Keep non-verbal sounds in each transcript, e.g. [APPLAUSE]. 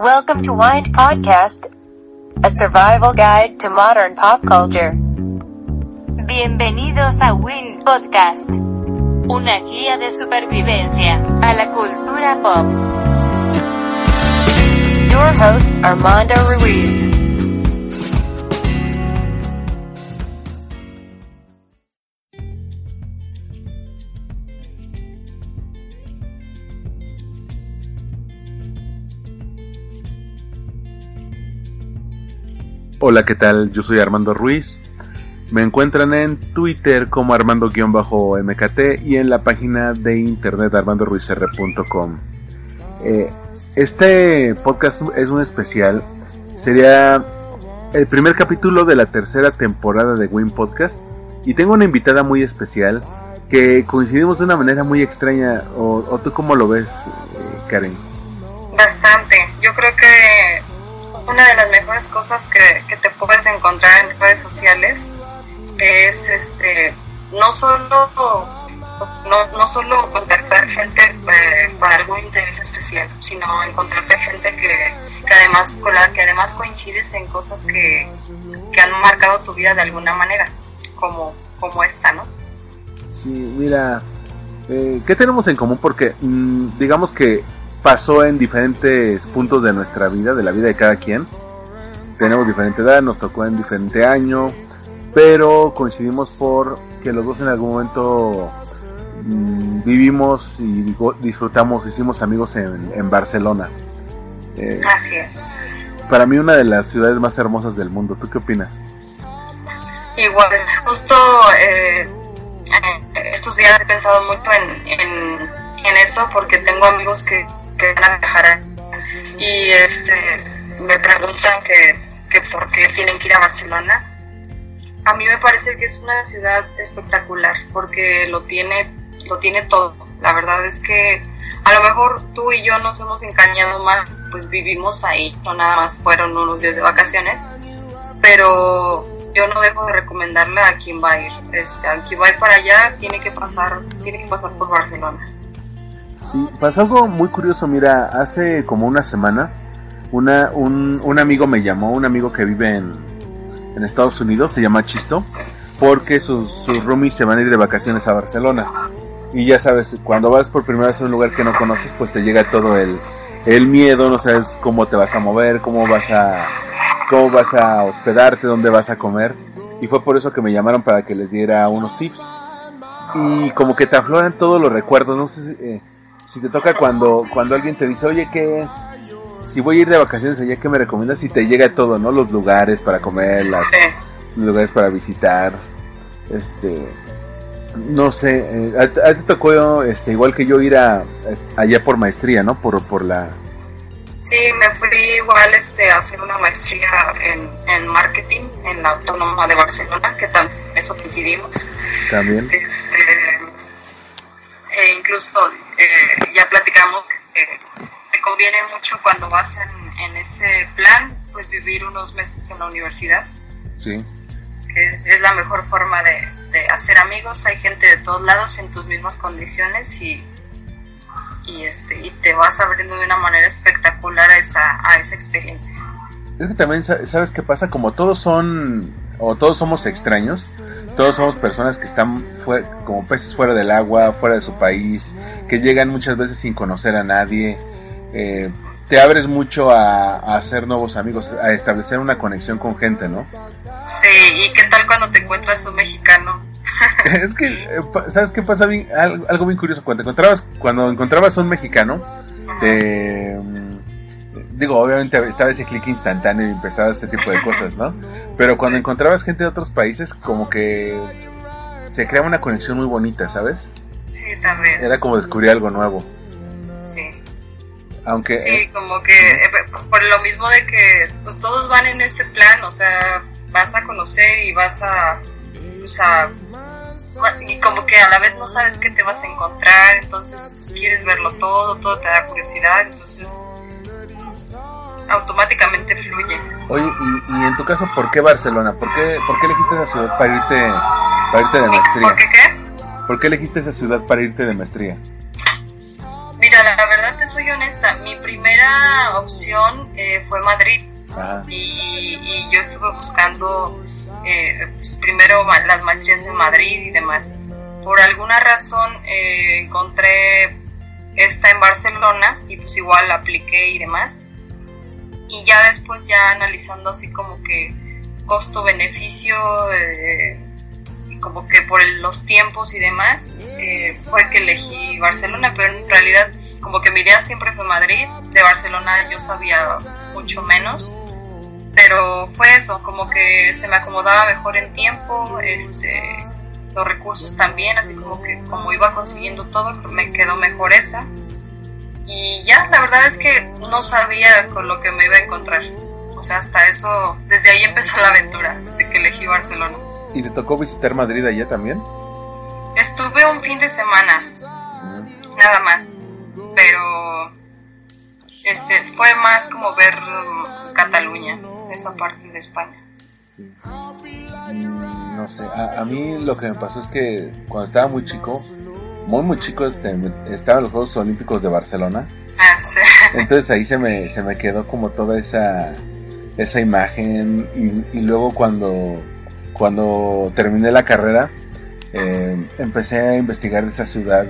Welcome to Wind Podcast, a survival guide to modern pop culture. Bienvenidos a Wind Podcast, una guía de supervivencia a la cultura pop. Your host, Armando Ruiz. Hola, ¿qué tal? Yo soy Armando Ruiz. Me encuentran en Twitter como Armando-MKT y en la página de internet armandoruizr.com. Eh, este podcast es un especial. Sería el primer capítulo de la tercera temporada de Win Podcast. Y tengo una invitada muy especial que coincidimos de una manera muy extraña. ¿O, tú cómo lo ves, Karen? Bastante. Yo creo que una de las mejores cosas que, que, te puedes encontrar en redes sociales es este no solo no, no solo contactar gente eh, para algún interés especial, sino encontrarte gente que, que, además con la que además coincides en cosas que, que han marcado tu vida de alguna manera, como, como esta, ¿no? Sí, mira, eh, ¿qué tenemos en común? Porque mmm, digamos que pasó en diferentes puntos de nuestra vida, de la vida de cada quien. Tenemos diferente edad, nos tocó en diferente año, pero coincidimos por que los dos en algún momento mmm, vivimos y disfrutamos, hicimos amigos en, en Barcelona. Eh, Así es. Para mí una de las ciudades más hermosas del mundo. ¿Tú qué opinas? Igual, justo eh, estos días he pensado mucho en, en, en eso porque tengo amigos que que van a viajar y este me preguntan que, que por qué tienen que ir a Barcelona. A mí me parece que es una ciudad espectacular porque lo tiene, lo tiene todo. La verdad es que a lo mejor tú y yo nos hemos engañado más, pues vivimos ahí, no nada más fueron unos días de vacaciones, pero yo no dejo de recomendarle a quien va a ir. Este, a quien va a ir para allá tiene que pasar, tiene que pasar por Barcelona. Sí, pasó algo muy curioso, mira, hace como una semana una, un, un amigo me llamó, un amigo que vive en, en Estados Unidos, se llama Chisto, porque sus, sus roomies se van a ir de vacaciones a Barcelona. Y ya sabes, cuando vas por primera vez a un lugar que no conoces, pues te llega todo el, el miedo, no sabes cómo te vas a mover, cómo vas a, cómo vas a hospedarte, dónde vas a comer. Y fue por eso que me llamaron para que les diera unos tips. Y como que te afloran todos los recuerdos, no sé si, eh, si te toca cuando, cuando alguien te dice, oye, que si voy a ir de vacaciones allá, ¿qué me recomiendas? Y te llega todo, ¿no? Los lugares para comer, las, los lugares para visitar, este, no sé, eh, a, te tocó, este, igual que yo ir a, allá por maestría, ¿no? Por, por la, Sí, me fui igual este, a hacer una maestría en, en marketing en la Autónoma de Barcelona, que también eso coincidimos. también. Este, e incluso eh, ya platicamos que te conviene mucho cuando vas en, en, ese plan, pues vivir unos meses en la universidad, Sí. que es la mejor forma de, de hacer amigos. Hay gente de todos lados en tus mismas condiciones y, y, este, y te vas abriendo de una manera espectacular a esa, a esa experiencia. Es que también, sa- ¿sabes qué pasa? Como todos son, o todos somos extraños, todos somos personas que están como peces fuera del agua, fuera de su país, que llegan muchas veces sin conocer a nadie. eh, te abres mucho a, a hacer nuevos amigos, a establecer una conexión con gente, ¿no? Sí, ¿y qué tal cuando te encuentras un mexicano? [LAUGHS] es que, eh, ¿sabes qué pasa? bien? Algo, bien curioso, cuando encontrabas, cuando encontrabas a un mexicano, te, mm, digo, obviamente estaba ese clic instantáneo y empezaba este tipo de cosas, ¿no? Pero cuando encontrabas gente de otros países, como que se creaba una conexión muy bonita, ¿sabes? Sí, también. Era como descubrir algo nuevo. Sí. Aunque, Sí, como que eh, por lo mismo de que pues todos van en ese plan, o sea, vas a conocer y vas a, pues a, y como que a la vez no sabes qué te vas a encontrar, entonces pues quieres verlo todo, todo te da curiosidad, entonces automáticamente fluye. oye, y, y en tu caso, ¿por qué Barcelona? ¿Por qué, ¿Por qué elegiste esa ciudad para irte, para irte de maestría? ¿Por qué qué? ¿Por qué elegiste esa ciudad para irte de maestría? Mira, la verdad te soy honesta, mi primera opción eh, fue Madrid. Ajá. Y, y yo estuve buscando eh, pues, primero las maestrías en Madrid y demás. Por alguna razón eh, encontré esta en Barcelona y pues igual apliqué y demás. Y ya después ya analizando así como que costo-beneficio, eh, como que por los tiempos y demás, eh, fue que elegí Barcelona, pero en realidad como que mi idea siempre fue Madrid, de Barcelona yo sabía mucho menos, pero fue eso, como que se me acomodaba mejor en tiempo, este, los recursos también, así como que como iba consiguiendo todo, me quedó mejor esa. Y ya, la verdad es que no sabía con lo que me iba a encontrar. O sea, hasta eso, desde ahí empezó la aventura, desde que elegí Barcelona. ¿Y te tocó visitar Madrid allá también? Estuve un fin de semana, Mm. nada más, pero este fue más como ver um, Cataluña, esa parte de España. Mm, No sé, a, a mí lo que me pasó es que cuando estaba muy chico, muy muy chico, este, me- estaban los Juegos Olímpicos de Barcelona, Ah, sí. [LAUGHS] entonces ahí se me, se me quedó como toda esa, esa imagen y, y luego cuando, cuando terminé la carrera, eh, empecé a investigar esa ciudad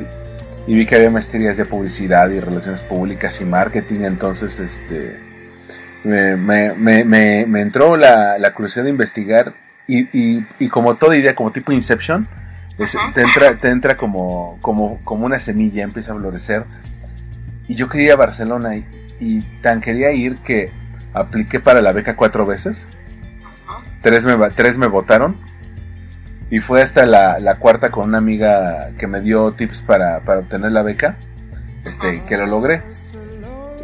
y vi que había maestrías de publicidad y relaciones públicas y marketing, entonces este me, me, me, me, me entró la, la curiosidad de investigar y, y, y como toda idea, como tipo Inception, es- te entra, te entra como, como, como una semilla, empieza a florecer. Y yo quería ir a Barcelona y, y tan quería ir que apliqué para la beca cuatro veces. Tres me, tres me votaron. Y fue hasta la, la cuarta con una amiga que me dio tips para, para obtener la beca. Este, que lo logré.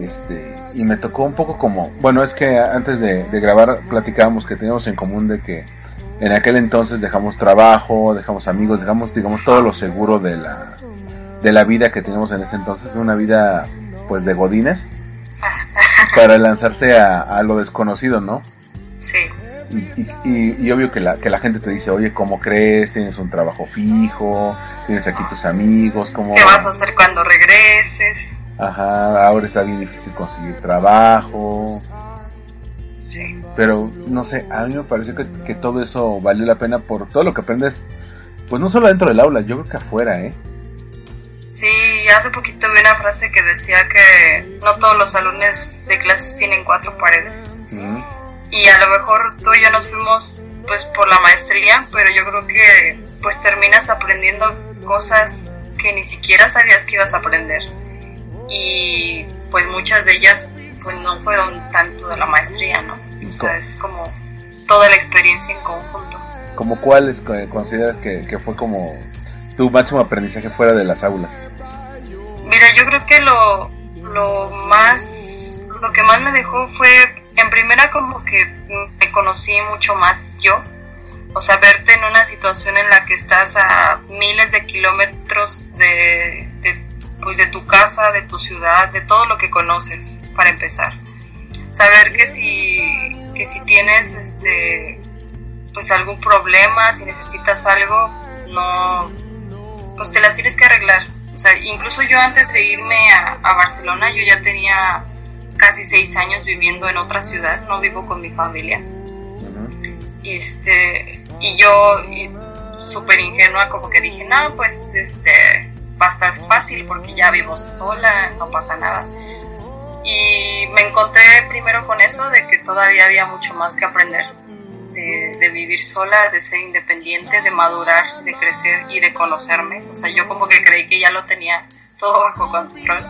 Este, y me tocó un poco como, bueno, es que antes de, de grabar platicábamos que teníamos en común de que en aquel entonces dejamos trabajo, dejamos amigos, dejamos, digamos, todo lo seguro de la, de la vida que teníamos en ese entonces, una vida pues de godines, [LAUGHS] para lanzarse a, a lo desconocido, ¿no? Sí, Y, y, obvio que la, que la gente te dice, oye, ¿cómo crees? Tienes un trabajo fijo, tienes aquí tus amigos, ¿cómo? ¿qué vas a hacer cuando regreses? Ajá, ahora está bien difícil conseguir trabajo. Sí, Pero no sé, a mí me pareció que, que todo eso valió la pena por todo lo que aprendes, pues no solo dentro del aula, yo creo que afuera, ¿eh? sí, hace poquito vi una frase que decía que no todos los salones de clases tienen cuatro paredes. Y a lo mejor tú y yo nos fuimos pues por la maestría, pero yo creo que pues terminas aprendiendo cosas que ni siquiera sabías que ibas a aprender. Y pues muchas de ellas pues no fueron tanto de la maestría, ¿no? O sea, es como toda la experiencia en conjunto. ¿Como cuáles co- consideras que, que fue como tu máximo aprendizaje fuera de las aulas? Mira, yo creo que lo, lo más, lo que más me dejó fue, en primera como que me conocí mucho más yo, o sea, verte en una situación en la que estás a miles de kilómetros de, pues de tu casa, de tu ciudad, de todo lo que conoces, para empezar. Saber que si, que si tienes este, pues algún problema, si necesitas algo, no, pues te las tienes que arreglar. O sea, incluso yo antes de irme a Barcelona, yo ya tenía casi seis años viviendo en otra ciudad, no vivo con mi familia. Y este, y yo súper ingenua como que dije, no, pues este, va a estar fácil porque ya vivo sola, no pasa nada. Y me encontré primero con eso de que todavía había mucho más que aprender. De, de vivir sola, de ser independiente, de madurar, de crecer y de conocerme. O sea, yo como que creí que ya lo tenía todo bajo control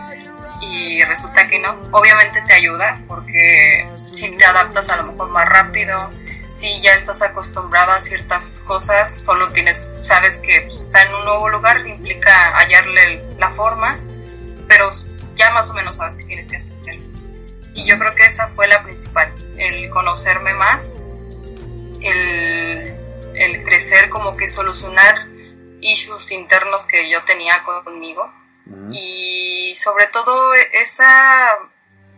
y resulta que no. Obviamente te ayuda porque si te adaptas a lo mejor más rápido, si ya estás acostumbrada a ciertas cosas, solo tienes, sabes que pues, estar en un nuevo lugar implica hallarle la forma, pero ya más o menos sabes qué tienes que hacer. Y yo creo que esa fue la principal, el conocerme más, el, el crecer, como que solucionar issues internos que yo tenía conmigo Ujú. y sobre todo esa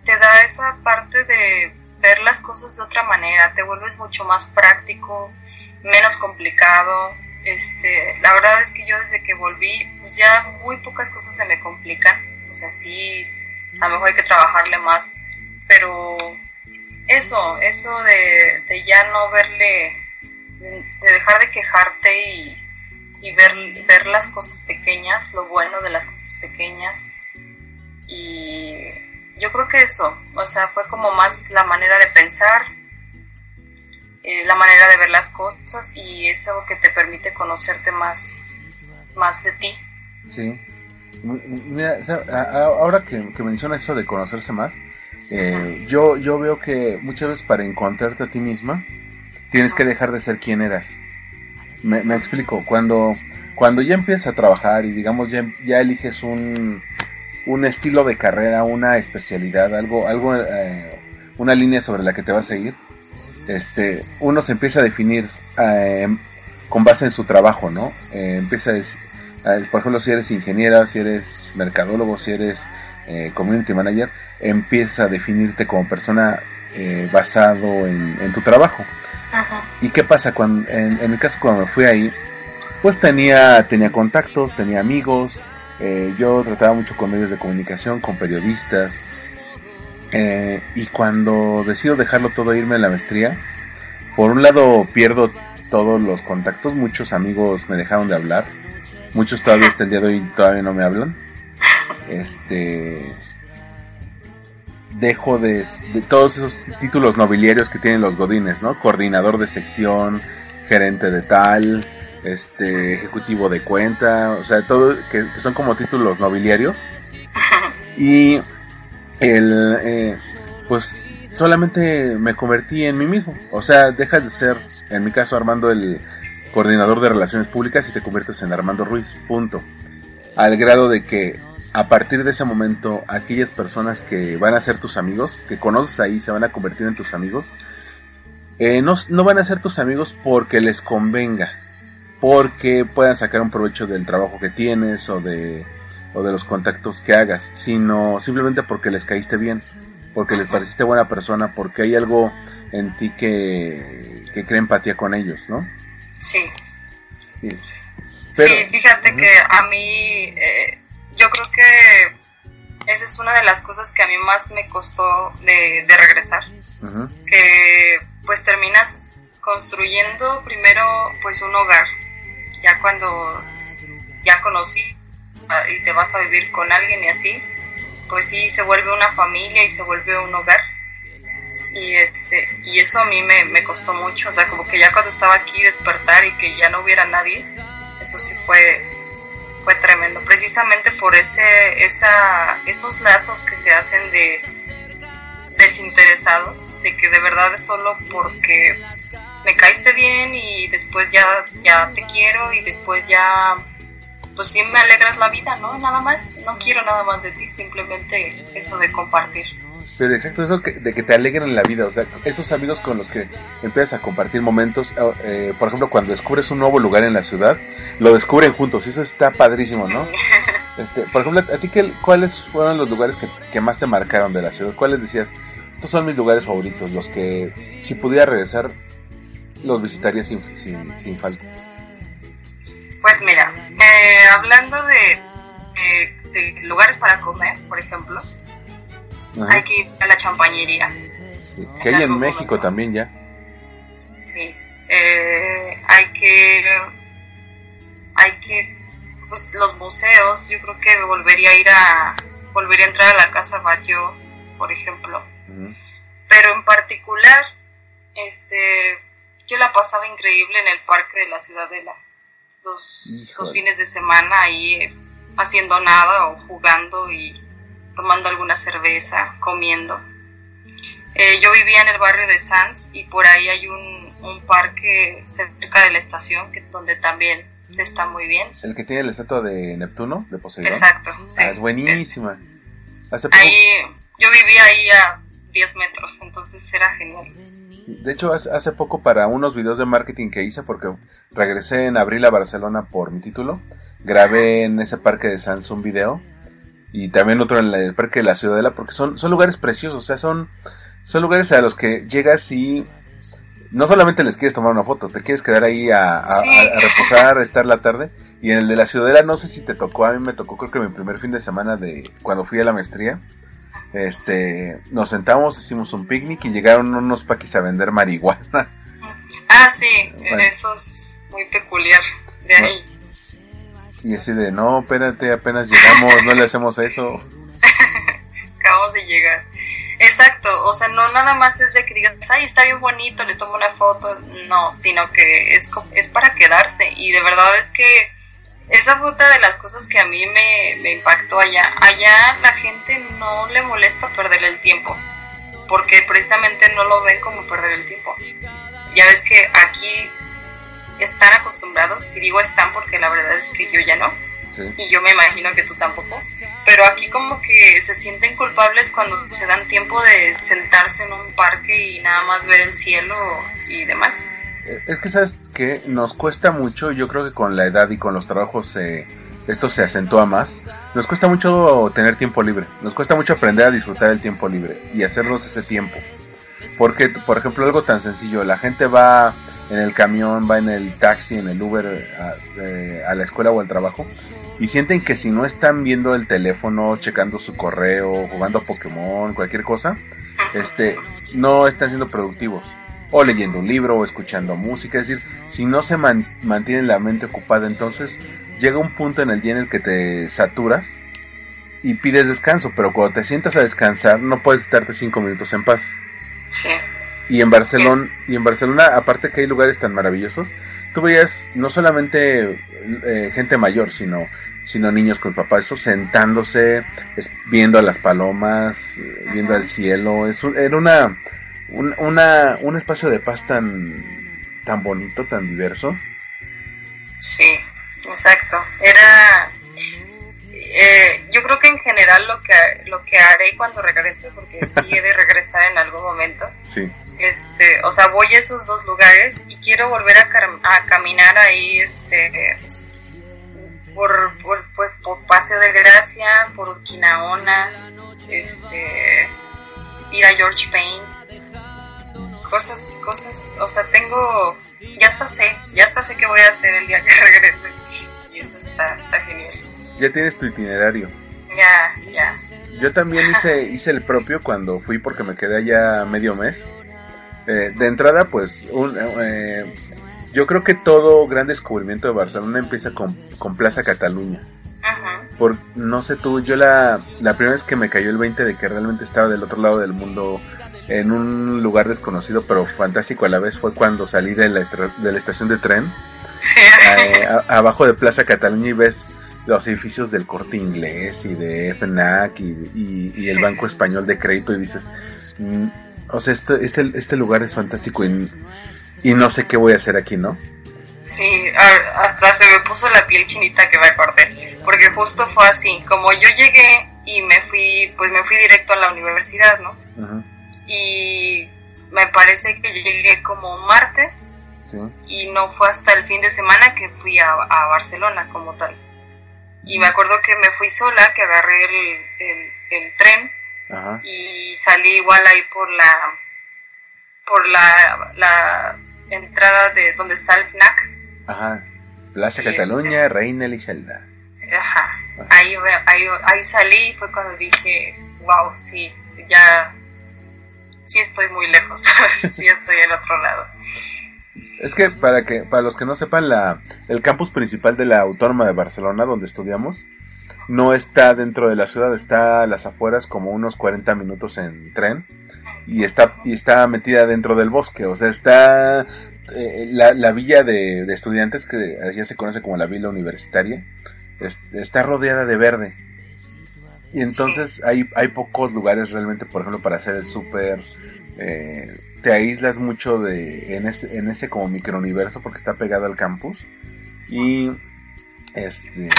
te da esa parte de ver las cosas de otra manera, te vuelves mucho más práctico, menos complicado. Este, la verdad es que yo desde que volví, pues ya muy pocas cosas se me complican. O sea, sí, a lo mejor hay que trabajarle más, pero eso, eso de, de ya no verle, de dejar de quejarte y, y ver, ver las cosas pequeñas, lo bueno de las cosas pequeñas. Y yo creo que eso, o sea, fue como más la manera de pensar, eh, la manera de ver las cosas y eso que te permite conocerte más, más de ti. Sí. Mira, ahora que, que mencionas eso de conocerse más, eh, yo, yo veo que muchas veces para encontrarte a ti misma, tienes que dejar de ser quien eras. Me, me explico, cuando, cuando ya empiezas a trabajar y digamos ya, ya eliges un, un estilo de carrera, una especialidad, algo, algo, eh, una línea sobre la que te vas a ir, este, uno se empieza a definir eh, con base en su trabajo, ¿no? Eh, empieza a, por ejemplo, si eres ingeniera, si eres mercadólogo, si eres community manager, empieza a definirte como persona basado en, tu trabajo. ¿Y qué pasa? cuando en, en mi caso, cuando me fui ahí, pues tenía, tenía contactos, tenía amigos, eh, yo trataba mucho con medios de comunicación, con periodistas, eh, y cuando decido dejarlo todo e irme a la maestría, por un lado pierdo todos los contactos, muchos amigos me dejaron de hablar, muchos todavía hasta el día de hoy todavía no me hablan. Este dejo de, de, todos esos títulos nobiliarios que tienen los godines, ¿no? Coordinador de sección, gerente de tal, este ejecutivo de cuenta, o sea, todo que, son como títulos nobiliarios. Y el eh, pues solamente me convertí en mí mismo, o sea, dejas de ser, en mi caso Armando el coordinador de relaciones públicas y te conviertes en Armando Ruiz, punto. Al grado de que a partir de ese momento aquellas personas que van a ser tus amigos, que conoces ahí, se van a convertir en tus amigos, eh, no, no van a ser tus amigos porque les convenga, porque puedan sacar un provecho del trabajo que tienes o de, o de los contactos que hagas, sino simplemente porque les caíste bien, porque les pareciste buena persona, porque hay algo en ti que, que crea empatía con ellos, ¿no? Sí. Sí, fíjate que a mí, eh, yo creo que esa es una de las cosas que a mí más me costó de, de regresar, que pues terminas construyendo primero pues un hogar, ya cuando ya conocí ah, y te vas a vivir con alguien y así, pues sí se vuelve una familia y se vuelve un hogar. Y este y eso a mí me, me costó mucho, o sea, como que ya cuando estaba aquí despertar y que ya no hubiera nadie, eso sí fue fue tremendo, precisamente por ese esa esos lazos que se hacen de desinteresados, de que de verdad es solo porque me caíste bien y después ya, ya te quiero y después ya, pues sí me alegras la vida, ¿no? Nada más, no quiero nada más de ti, simplemente eso de compartir. Pero exacto, eso de que te alegren la vida, o sea, esos amigos con los que empiezas a compartir momentos, eh, eh, por ejemplo, cuando descubres un nuevo lugar en la ciudad, lo descubren juntos, y eso está padrísimo, ¿no? [LAUGHS] Este, por ejemplo, ¿a ti qué, cuáles fueron los lugares que, que más te marcaron de la ciudad? ¿Cuáles decías? Estos son mis lugares favoritos, los que si pudiera regresar los visitaría sin, sin, falta? Pues mira, eh, hablando de, de, lugares para comer, por ejemplo, hay que ir a la champañería. que hay en México también ya. Sí, eh, hay que, hay que, pues los museos, yo creo que volvería a ir a, volvería a entrar a la Casa Bayo, por ejemplo. Pero en particular, este, yo la pasaba increíble en el parque de la Ciudadela. Los, los fines de semana ahí eh, haciendo nada o jugando y tomando alguna cerveza, comiendo. Eh, yo vivía en el barrio de Sanz y por ahí hay un, un parque cerca de la estación que, donde también se está muy bien. El que tiene la estatua de Neptuno, de Poseidón. Exacto, sí. Ah, es buenísima. Ahí, yo vivía ahí a 10 metros, entonces era genial. De hecho, hace poco para unos videos de marketing que hice, porque regresé en abril a Barcelona por mi título, grabé en ese parque de Sans un video y también otro en el parque de la Ciudadela, porque son, son lugares preciosos, o sea, son, son lugares a los que llegas y no solamente les quieres tomar una foto, te quieres quedar ahí a, reposar, a estar la tarde. Y en el de la Ciudadela, no sé si te tocó, a mí me tocó creo que mi primer fin de semana de cuando fui a la maestría. Este, nos sentamos, hicimos un picnic y llegaron unos paquis a vender marihuana. Ah, sí, eso es muy peculiar de ahí. Y así de, no, espérate, apenas llegamos, no le hacemos eso. [LAUGHS] Acabamos de llegar. Exacto, o sea, no nada más es de que digas, ay, está bien bonito, le tomo una foto, no, sino que es, es para quedarse y de verdad es que esa fue otra de las cosas que a mí me, me impactó allá. Allá la gente no le molesta perder el tiempo, porque precisamente no lo ven como perder el tiempo. Ya ves que aquí están acostumbrados, y digo están porque la verdad es que yo ya no, y yo me imagino que tú tampoco, pero aquí como que se sienten culpables cuando se dan tiempo de sentarse en un parque y nada más ver el cielo y demás. Es que sabes que nos cuesta mucho, yo creo que con la edad y con los trabajos esto se acentúa más. Nos cuesta mucho tener tiempo libre, nos cuesta mucho aprender a disfrutar el tiempo libre y hacernos ese tiempo. Porque, por ejemplo, algo tan sencillo, la gente va en el camión, va en el taxi, en el Uber a, la escuela o al trabajo y sienten que si no están viendo el teléfono, checando su correo, jugando Pokémon, cualquier cosa, este, no están siendo productivos. O leyendo un libro o escuchando música. Es decir, si no se mantiene la mente ocupada, entonces llega un punto en el día en el que te saturas y pides descanso. Pero cuando te sientas a descansar, no puedes estarte cinco minutos en paz. Sí. Y en Barcelona, y en Barcelona, aparte que hay lugares tan maravillosos, tú veías no solamente eh, gente mayor, sino sino niños con papás, eso sentándose, viendo a las palomas, eh, viendo al cielo, es era una, un, una, un espacio de paz tan, tan bonito, tan diverso. Sí, exacto. Era, eh, yo creo que en general lo que, lo que haré cuando regrese, porque [LAUGHS] sí he de regresar en algún momento, sí. este, o sea, voy a esos dos lugares y quiero volver a, a caminar ahí, este, por, por, por, por Paseo de Gracia, por Urquinaona, este, ir a George Payne, cosas, cosas, o sea, tengo, ya hasta sé, ya hasta sé qué voy a hacer el día que [LAUGHS] regrese y eso está, está genial. Ya tienes tu itinerario. Ya, ya. Yo también hice, hice el propio cuando fui porque me quedé allá medio mes. Eh, de entrada, pues, un, eh, yo creo que todo gran descubrimiento de Barcelona empieza con, con Plaza Cataluña. Por, no sé tú, yo la, la primera vez que me cayó el 20 de que realmente estaba del otro lado del mundo en un lugar desconocido pero fantástico a la vez fue cuando salí de la, de la estación de tren eh, abajo de Plaza Cataluña y ves los edificios del corte inglés y de FNAC y, y, el Banco Español de Crédito y dices, mm, o sea, este, este, este lugar es fantástico y, y no sé qué voy a hacer aquí, ¿no? Sí, hasta se me puso la piel chinita que me acordé, porque justo fue así, como yo llegué y me fui, pues me fui directo a la universidad, ¿no? Y me parece que llegué como martes y no fue hasta el fin de semana que fui a, Barcelona como tal. Y me acuerdo que me fui sola, que agarré el, el, tren y salí igual ahí por la por la, la entrada de donde está el FNAC. Ajá. Plaza Cataluña, este, Reina Elishalda. Ajá. Ahí, ahí, ahí salí fue cuando dije, wow, sí, ya, sí estoy muy lejos, [LAUGHS] sí estoy al otro lado. Es que para que para los que no sepan la el campus principal de la Autónoma de Barcelona donde estudiamos no está dentro de la ciudad, está a las afueras como unos 40 minutos en tren y está y está metida dentro del bosque, o sea, está eh, la, la, villa de, estudiantes que ya se conoce como la villa universitaria, está rodeada de verde. Y entonces hay, hay pocos lugares realmente, por ejemplo, para hacer el súper. Eh, te aíslas mucho de en ese, en ese como microuniverso porque está pegado al campus. Y este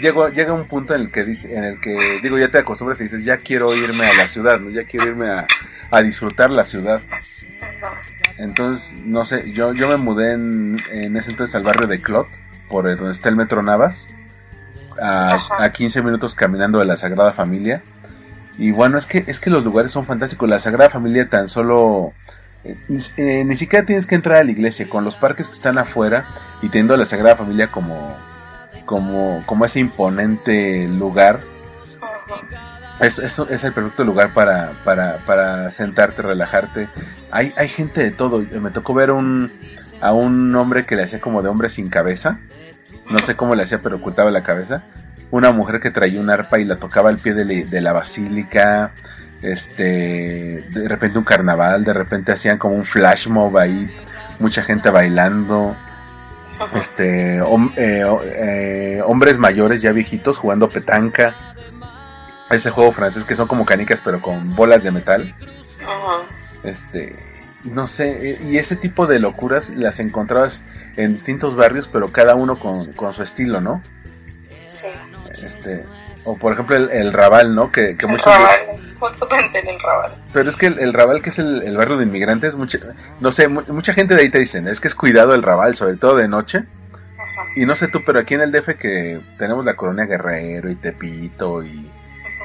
llega un punto en el que dice, en el que digo ya te acostumbras y dices ya quiero irme a la ciudad, ¿no? ya quiero irme a, a disfrutar la ciudad. Entonces, no sé, yo, yo me mudé en, en ese entonces al barrio de Clot, por donde está el Metro Navas, a, a 15 minutos caminando de la Sagrada Familia. Y bueno, es que, es que los lugares son fantásticos. La Sagrada Familia tan solo... Eh, eh, ni siquiera tienes que entrar a la iglesia, con los parques que están afuera y teniendo a la Sagrada Familia como, como, como ese imponente lugar es, es, es el perfecto lugar para, para, para sentarte, relajarte. Hay, hay gente de todo. Me tocó ver un, a un hombre que le hacía como de hombre sin cabeza. No sé cómo le hacía, pero ocultaba la cabeza. Una mujer que traía un arpa y la tocaba al pie de, la- de la basílica. Este, de repente un carnaval, de repente hacían como un flash mob ahí, mucha gente bailando. Este, hom- eh, eh, hombres mayores ya viejitos jugando petanca. Ese juego francés que son como canicas pero con bolas de metal. Este, no sé, eh, y ese tipo de locuras las encontrabas en distintos barrios, pero cada uno con, con su estilo, ¿no? Sí. Este, o por ejemplo el, el Raval, ¿no? Que, que El muchos... Raval, justo pensé en el Raval. Pero es que el, el Raval, que es el, el barrio de inmigrantes, mucha, no sé, mu- mucha gente de ahí te dicen, es que es cuidado el Raval, sobre todo de noche. Ajá. Y no sé tú, pero aquí en el DF que tenemos la colonia Guerrero y Tepito y,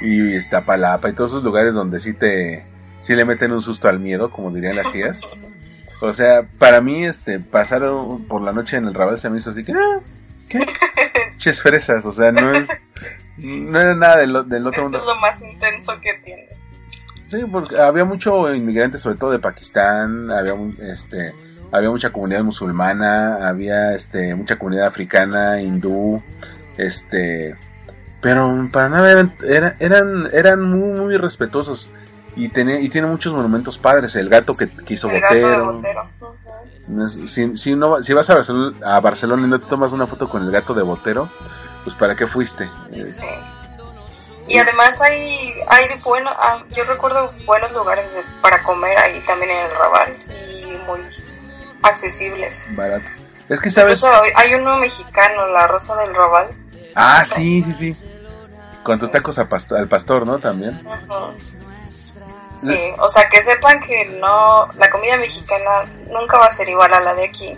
y Iztapalapa y todos esos lugares donde sí te sí le meten un susto al miedo, como dirían las tías. O sea, para mí este pasar por la noche en el Raval se me hizo así que ah, ¿qué? Ches fresas, o sea, no es no era nada del, del otro Esto mundo. es lo más intenso que tiene. Sí, porque había mucho inmigrante, sobre todo de Pakistán, había este, había mucha comunidad musulmana, había este, mucha comunidad africana, hindú, este, pero para nada eran, eran, eran, eran muy, muy respetuosos y tiene, y tiene muchos monumentos padres, el gato que, que hizo El gato de Botero. Botero. No es- Si, si, no, si vas a Barcelona, a Barcelona y no te tomas una foto con el gato de Botero, pues para qué fuiste. Sí. Y además hay, hay bueno, ah, yo recuerdo buenos lugares para comer ahí también en el Raval y muy accesibles. barato. Es que sabes. Incluso hay uno mexicano, la Rosa del Raval. Ah, sí, sí, sí. Con tus tacos a pasto- al pastor, ¿no? También. Sí, o sea que sepan que no, la comida mexicana nunca va a ser igual a la de aquí.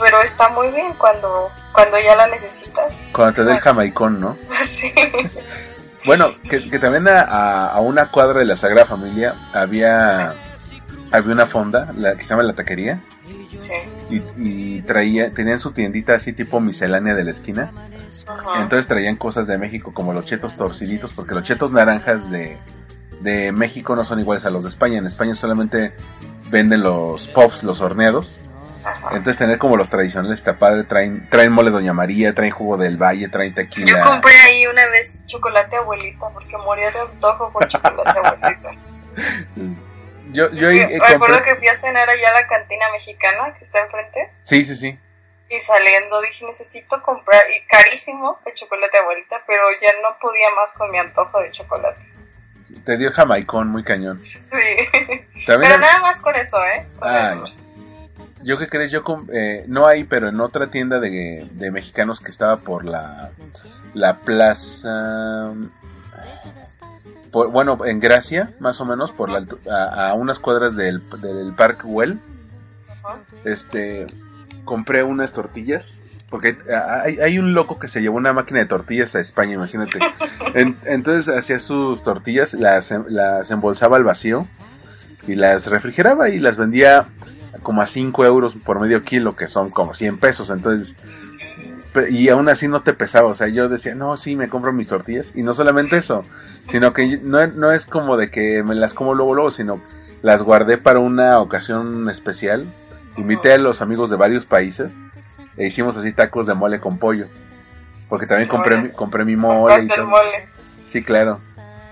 Pero está muy bien cuando, cuando ya la necesitas. Cuando te dé el jamaicón, ¿no? [LAUGHS] Sí. Bueno, que, que también a, a- una cuadra de la Sagrada Familia había, había una fonda, la que se llama La Taquería, Sí. y, y traía, tenían su tiendita así tipo miscelánea de la esquina. Entonces traían cosas de México como los chetos torciditos, porque los chetos naranjas de, de México no son iguales a los de España. En España solamente venden los pops, los horneados. Ajá. Entonces tener como los tradicionales está padre, traen, traen mole Doña María, traen jugo del valle, traen Yo tequila. compré ahí una vez chocolate abuelita porque moría de antojo por chocolate abuelita. [LAUGHS] Yo, yo ahí, eh, Recuerdo que fui a cenar allá a la cantina mexicana que está enfrente Sí, sí, sí. y saliendo dije necesito comprar y carísimo el chocolate abuelita pero ya no podía más con mi antojo de chocolate. Te dio jamaicón muy cañón. Sí. [LAUGHS] También Pero nada más con eso, ¿eh? Con Ay, eso. yo qué crees, yo com- eh, no hay, pero en otra tienda de, de mexicanos que estaba por la, la plaza, por- bueno, en Gracia, más o menos, por la, a, a unas cuadras del, del Park Well, este, compré unas tortillas, porque hay, hay un loco que se llevó una máquina de tortillas a España, imagínate. En- entonces hacía sus tortillas, las, las embolsaba al vacío y las refrigeraba y las vendía como a 5 euros por medio kilo, que son como 100 pesos. Entonces, y aún así no te pesaba. O sea, yo decía, no, sí, me compro mis tortillas. Y no solamente eso, sino que no, no es como de que me las como luego, luego, sino las guardé para una ocasión especial. Invité a los amigos de varios países e hicimos así tacos de mole con pollo. Porque también compré, compré mi mole y todo. mole. Sí, claro.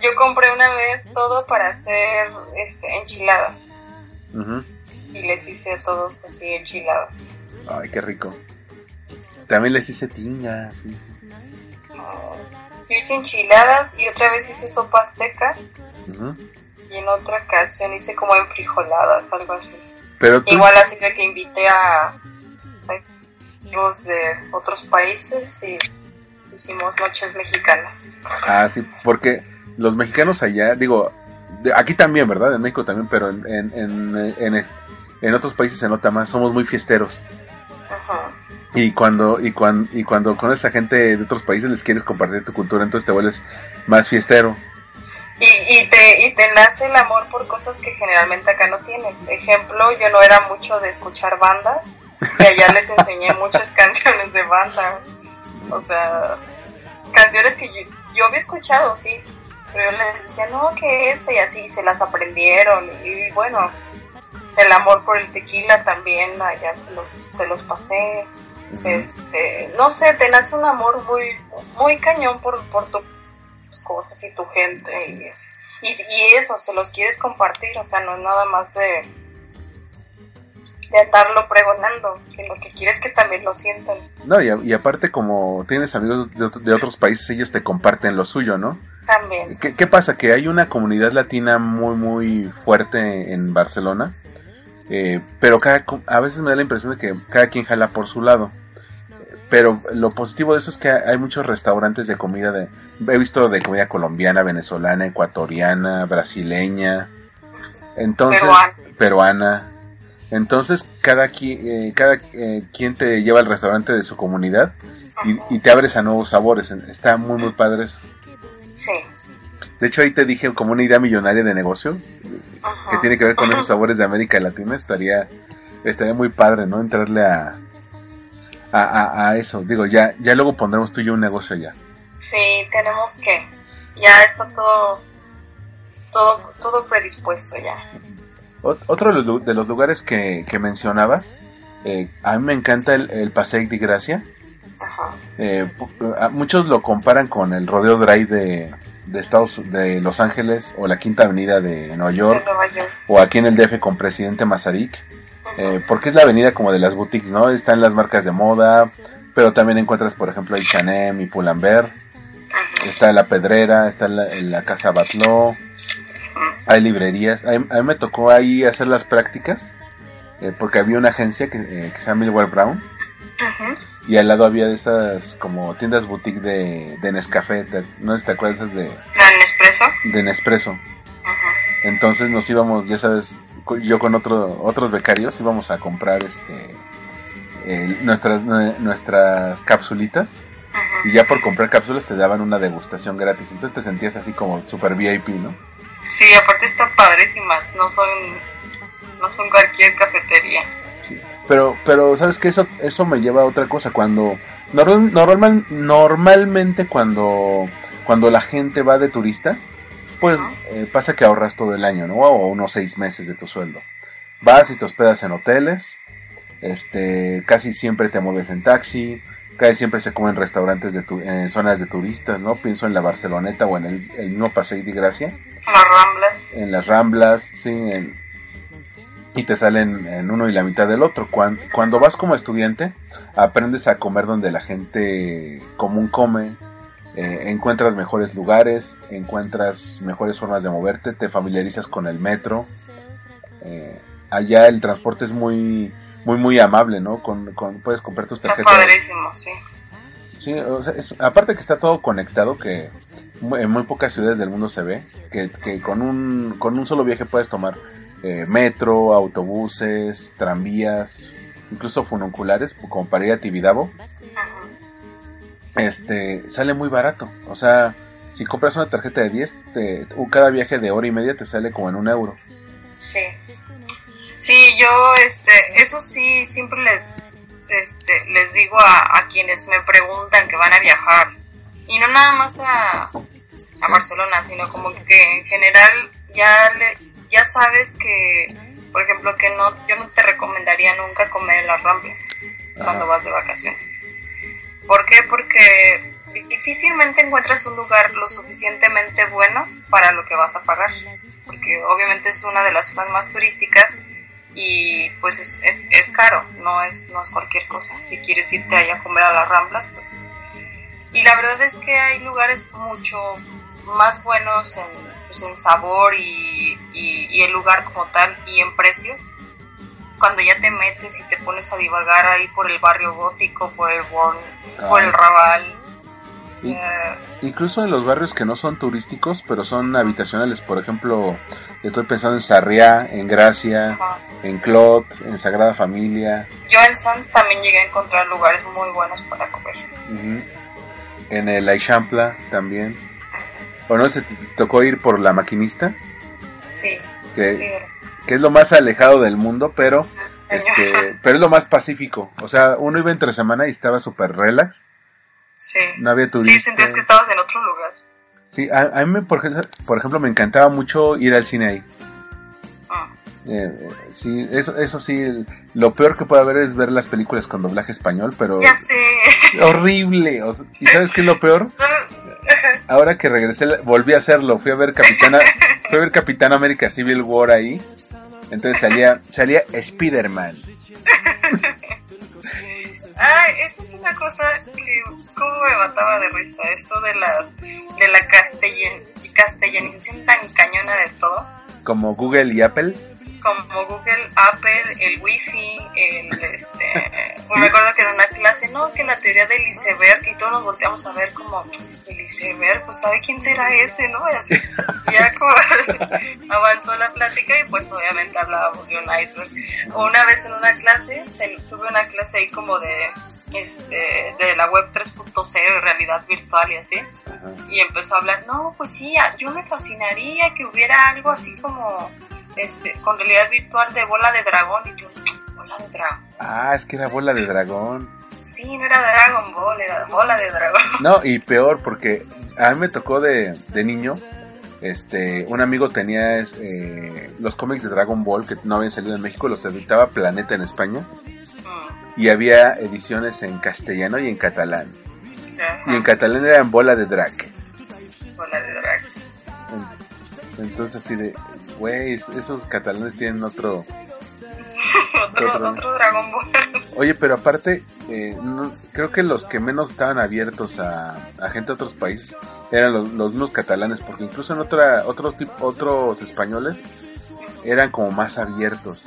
Yo compré una vez todo para hacer este, enchiladas y les hice a todos así enchiladas. Ay, qué rico. También les hice tinga. sí. Yo hice enchiladas y otra vez hice sopa azteca y en otra ocasión hice como enfrijoladas, algo así. Pero tú, Igual así de que invité a amigos de otros países y hicimos noches mexicanas. Ah, sí, porque los mexicanos allá, digo, de- aquí también, ¿verdad? En México también, pero en, en, en, en, en otros países se nota más, somos muy fiesteros. Ajá. Y cuando, y cuando, y cuando conoces a gente de otros países les quieres compartir tu cultura, entonces te vuelves más fiestero. Y, y, te, y te nace el amor por cosas que generalmente acá no tienes. Ejemplo, yo no era mucho de escuchar bandas y allá les enseñé muchas [LAUGHS] canciones de banda. O sea, canciones que yo, yo había escuchado, sí, Pero yo les decía, no, que este, y así se las aprendieron. Y bueno, el amor por el tequila también, allá se los, se los pasé. Este, no sé, te nace un amor muy, muy cañón por, por tus cosas y tu gente y eso. Y, y eso, se los quieres compartir, o sea, no es nada más de, de andarlo pregonando, sino que quieres que también lo sientan. No, y, a- y aparte como tienes amigos de, ot- de otros países, ellos te comparten lo suyo, ¿no? También. ¿Qué, qué pasa? Que hay una comunidad latina muy, muy fuerte en Barcelona, eh, pero cada, a veces me da la impresión de que cada quien jala por su lado. Pero lo positivo de eso es que hay muchos restaurantes de comida de... He visto de comida colombiana, venezolana, ecuatoriana, brasileña. Entonces... Peruana. peruana. Entonces cada, qui- eh, cada eh, quien te lleva al restaurante de su comunidad y, y te abres a nuevos sabores. Está muy, muy padre eso. Sí. De hecho, ahí te dije como una idea millonaria de negocio Ajá. que tiene que ver con esos sabores de América Latina. Estaría, estaría muy padre, ¿no? Entrarle a, a, a, a eso. Digo, ya, ya luego pondremos tú y yo un negocio allá. Sí, tenemos que. Ya está todo, todo, todo predispuesto ya. Ot- Otro de los, lugares que, que mencionabas, eh, a mí me encanta el, el Paseo de Gracia. Ajá. Eh, muchos lo comparan con el Rodeo Drive de, de Estados de Los Ángeles o la Quinta Avenida de Nueva De York Nueva York. o aquí en el DF con Presidente Mazarik. Eh, porque es la avenida como de las boutiques, ¿no? Están las marcas de moda, pero también encuentras, por ejemplo, Chanem y Pull&Bear. Está la Pedrera, está la, la Casa Batló, hay librerías. A mí, a mí me tocó ahí hacer las prácticas, eh, porque había una agencia que, eh, que se llama Milward Brown, Ajá. y al lado había de esas como tiendas boutique de, de Nescafé, no sé si te acuerdas esas de, Gran Espresso. de Nespresso. Ajá. Entonces nos íbamos, ya sabes, yo con otro, otros becarios íbamos a comprar este eh, nuestras, nue- nuestras capsulitas Ajá. y ya por comprar cápsulas te daban una degustación gratis. Entonces te sentías así como super VIP, ¿no? Sí, aparte están padrísimas. No son, no son cualquier cafetería. Pero, pero sabes que eso, eso me lleva a otra cosa. Cuando normal, normal, normalmente cuando, cuando la gente va de turista, pues eh, pasa que ahorras todo el año, ¿no? O unos seis meses de tu sueldo. Vas y te hospedas en hoteles, este, casi siempre te mueves en taxi, casi siempre se come en restaurantes de tu- en zonas de turistas, ¿no? Pienso en la Barceloneta o en el, el mismo Paseo de Gracia Las Ramblas. en las ramblas, sí, en- y te salen en uno y la mitad del otro. Cuando, cuando vas como estudiante, aprendes a comer donde la gente común come, eh, encuentras mejores lugares, encuentras mejores formas de moverte, te familiarizas con el metro. Eh, allá el transporte es muy, muy, muy amable, ¿no? Con, con- puedes comprar tus Está tarjetas. padrísimo, sí. Sí, o sea, es- aparte que está todo conectado, que en muy pocas ciudades del mundo se ve, que, que con, un, con un solo viaje puedes tomar eh, metro, autobuses, tranvías, incluso fununculares, como para ir a Tibidabo, este, sale muy barato. O sea, si compras una tarjeta de 10, te, cada viaje de hora y media te sale como en un euro. Sí. Sí, yo, este, eso sí, siempre les, este, les digo a, a quienes me preguntan que van a viajar. Y no nada más a, a Barcelona, sino como que en general ya le, ya sabes que, por ejemplo, que no, yo no te recomendaría nunca comer en las Ramblas cuando Ajá. vas de vacaciones. ¿Por qué? Porque difícilmente encuentras un lugar lo suficientemente bueno para lo que vas a pagar. Porque obviamente es una de las zonas más turísticas y pues es, es, es caro, no es, no es cualquier cosa. Si quieres irte allá a comer a las Ramblas, pues... Y la verdad es que hay lugares mucho más buenos en, pues, en sabor y, y, y el lugar como tal y en precio cuando ya te metes y te pones a divagar ahí por el barrio gótico, por el Born, por el Raval. Incluso en los barrios que no son turísticos, pero son habitacionales, por ejemplo, estoy pensando en Sarriá, en Gracia, ajá. en Clot, en Sagrada Familia, Yo en Sans también llegué a encontrar lugares muy buenos para comer. en el Aixampla también. O no sé, te tocó ir por la maquinista, Sí, que, sí. que es lo más alejado del mundo, pero este, pero es lo más pacífico. O sea, uno iba entre semana y estaba súper relax, Sí. no había Sí, turistas. sentías que estabas en otro lugar. Sí, a, a mí, por, ejemplo, por ejemplo, me encantaba mucho ir al cine ahí. Ah, Eh, eh, sí, eso, eso sí, lo peor que puede haber es ver las películas con doblaje español, pero ya sé. [LAUGHS] horrible. o sea, ¿Y sabes qué es lo peor? [LAUGHS] Ahora que regresé, volví a hacerlo. Fui a ver Capitana, [LAUGHS] fui a ver Capitán América Civil War ahí. Entonces salía, salía Spider-Man. Ay, eso es una cosa que cómo me mataba de risa, esto de las de la castellan, castellanización tan cañona de todo, Como Google y Apple. Como Google, Apple, el Wi-Fi, el este, me acuerdo que en una clase, no, que la teoría del iceberg y todos nos volteamos a ver como el iceberg, pues sabe quién será ese, ¿no? Y así, ya como [LAUGHS] avanzó la plática y pues obviamente hablábamos de un iceberg. O una vez en una clase, tuve una clase ahí como de este de la web 3.0, realidad virtual y así, Ajá. y empezó a hablar, no, pues sí, yo me fascinaría que hubiera algo así como este con realidad virtual de bola de dragón y yo, bola de dragón. Ah, es que era bola de dragón. Sí, no era Dragon Ball, era bola de dragón. [LAUGHS] No, y peor, porque a mí me tocó de, de niño. Este, un amigo tenía eh, los cómics de Dragon Ball que no habían salido en México, los editaba Planeta en España. Mm, Y había ediciones en castellano y en catalán. ajá, Y en catalán era en bola de drag. bola de dragón. En- Entonces así de, güey, esos catalanes tienen otro... otro, Otro. otro Dragon Ball. Oye, pero aparte, eh, no- creo que los que menos estaban abiertos a, a gente de otros países eran los, los mismos catalanes, porque incluso en otra, otros, otros españoles eran como más abiertos.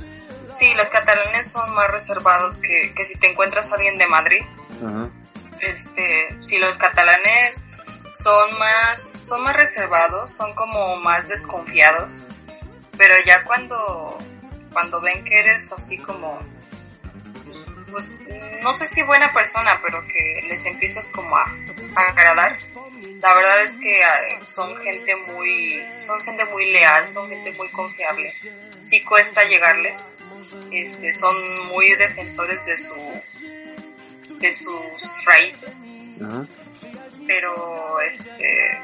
Sí, los catalanes son más reservados que, que si te encuentras a alguien de Madrid. Este, si los catalanes son más, son más reservados, son como más desconfiados, pero ya cuando, cuando ven que eres así como, pues, no sé si buena persona, pero que les empiezas como a, agradar, la verdad es que eh, son gente muy, son gente muy leal, son gente muy confiable. Sí cuesta llegarles, este, son muy defensores de su, de sus raíces. Pero este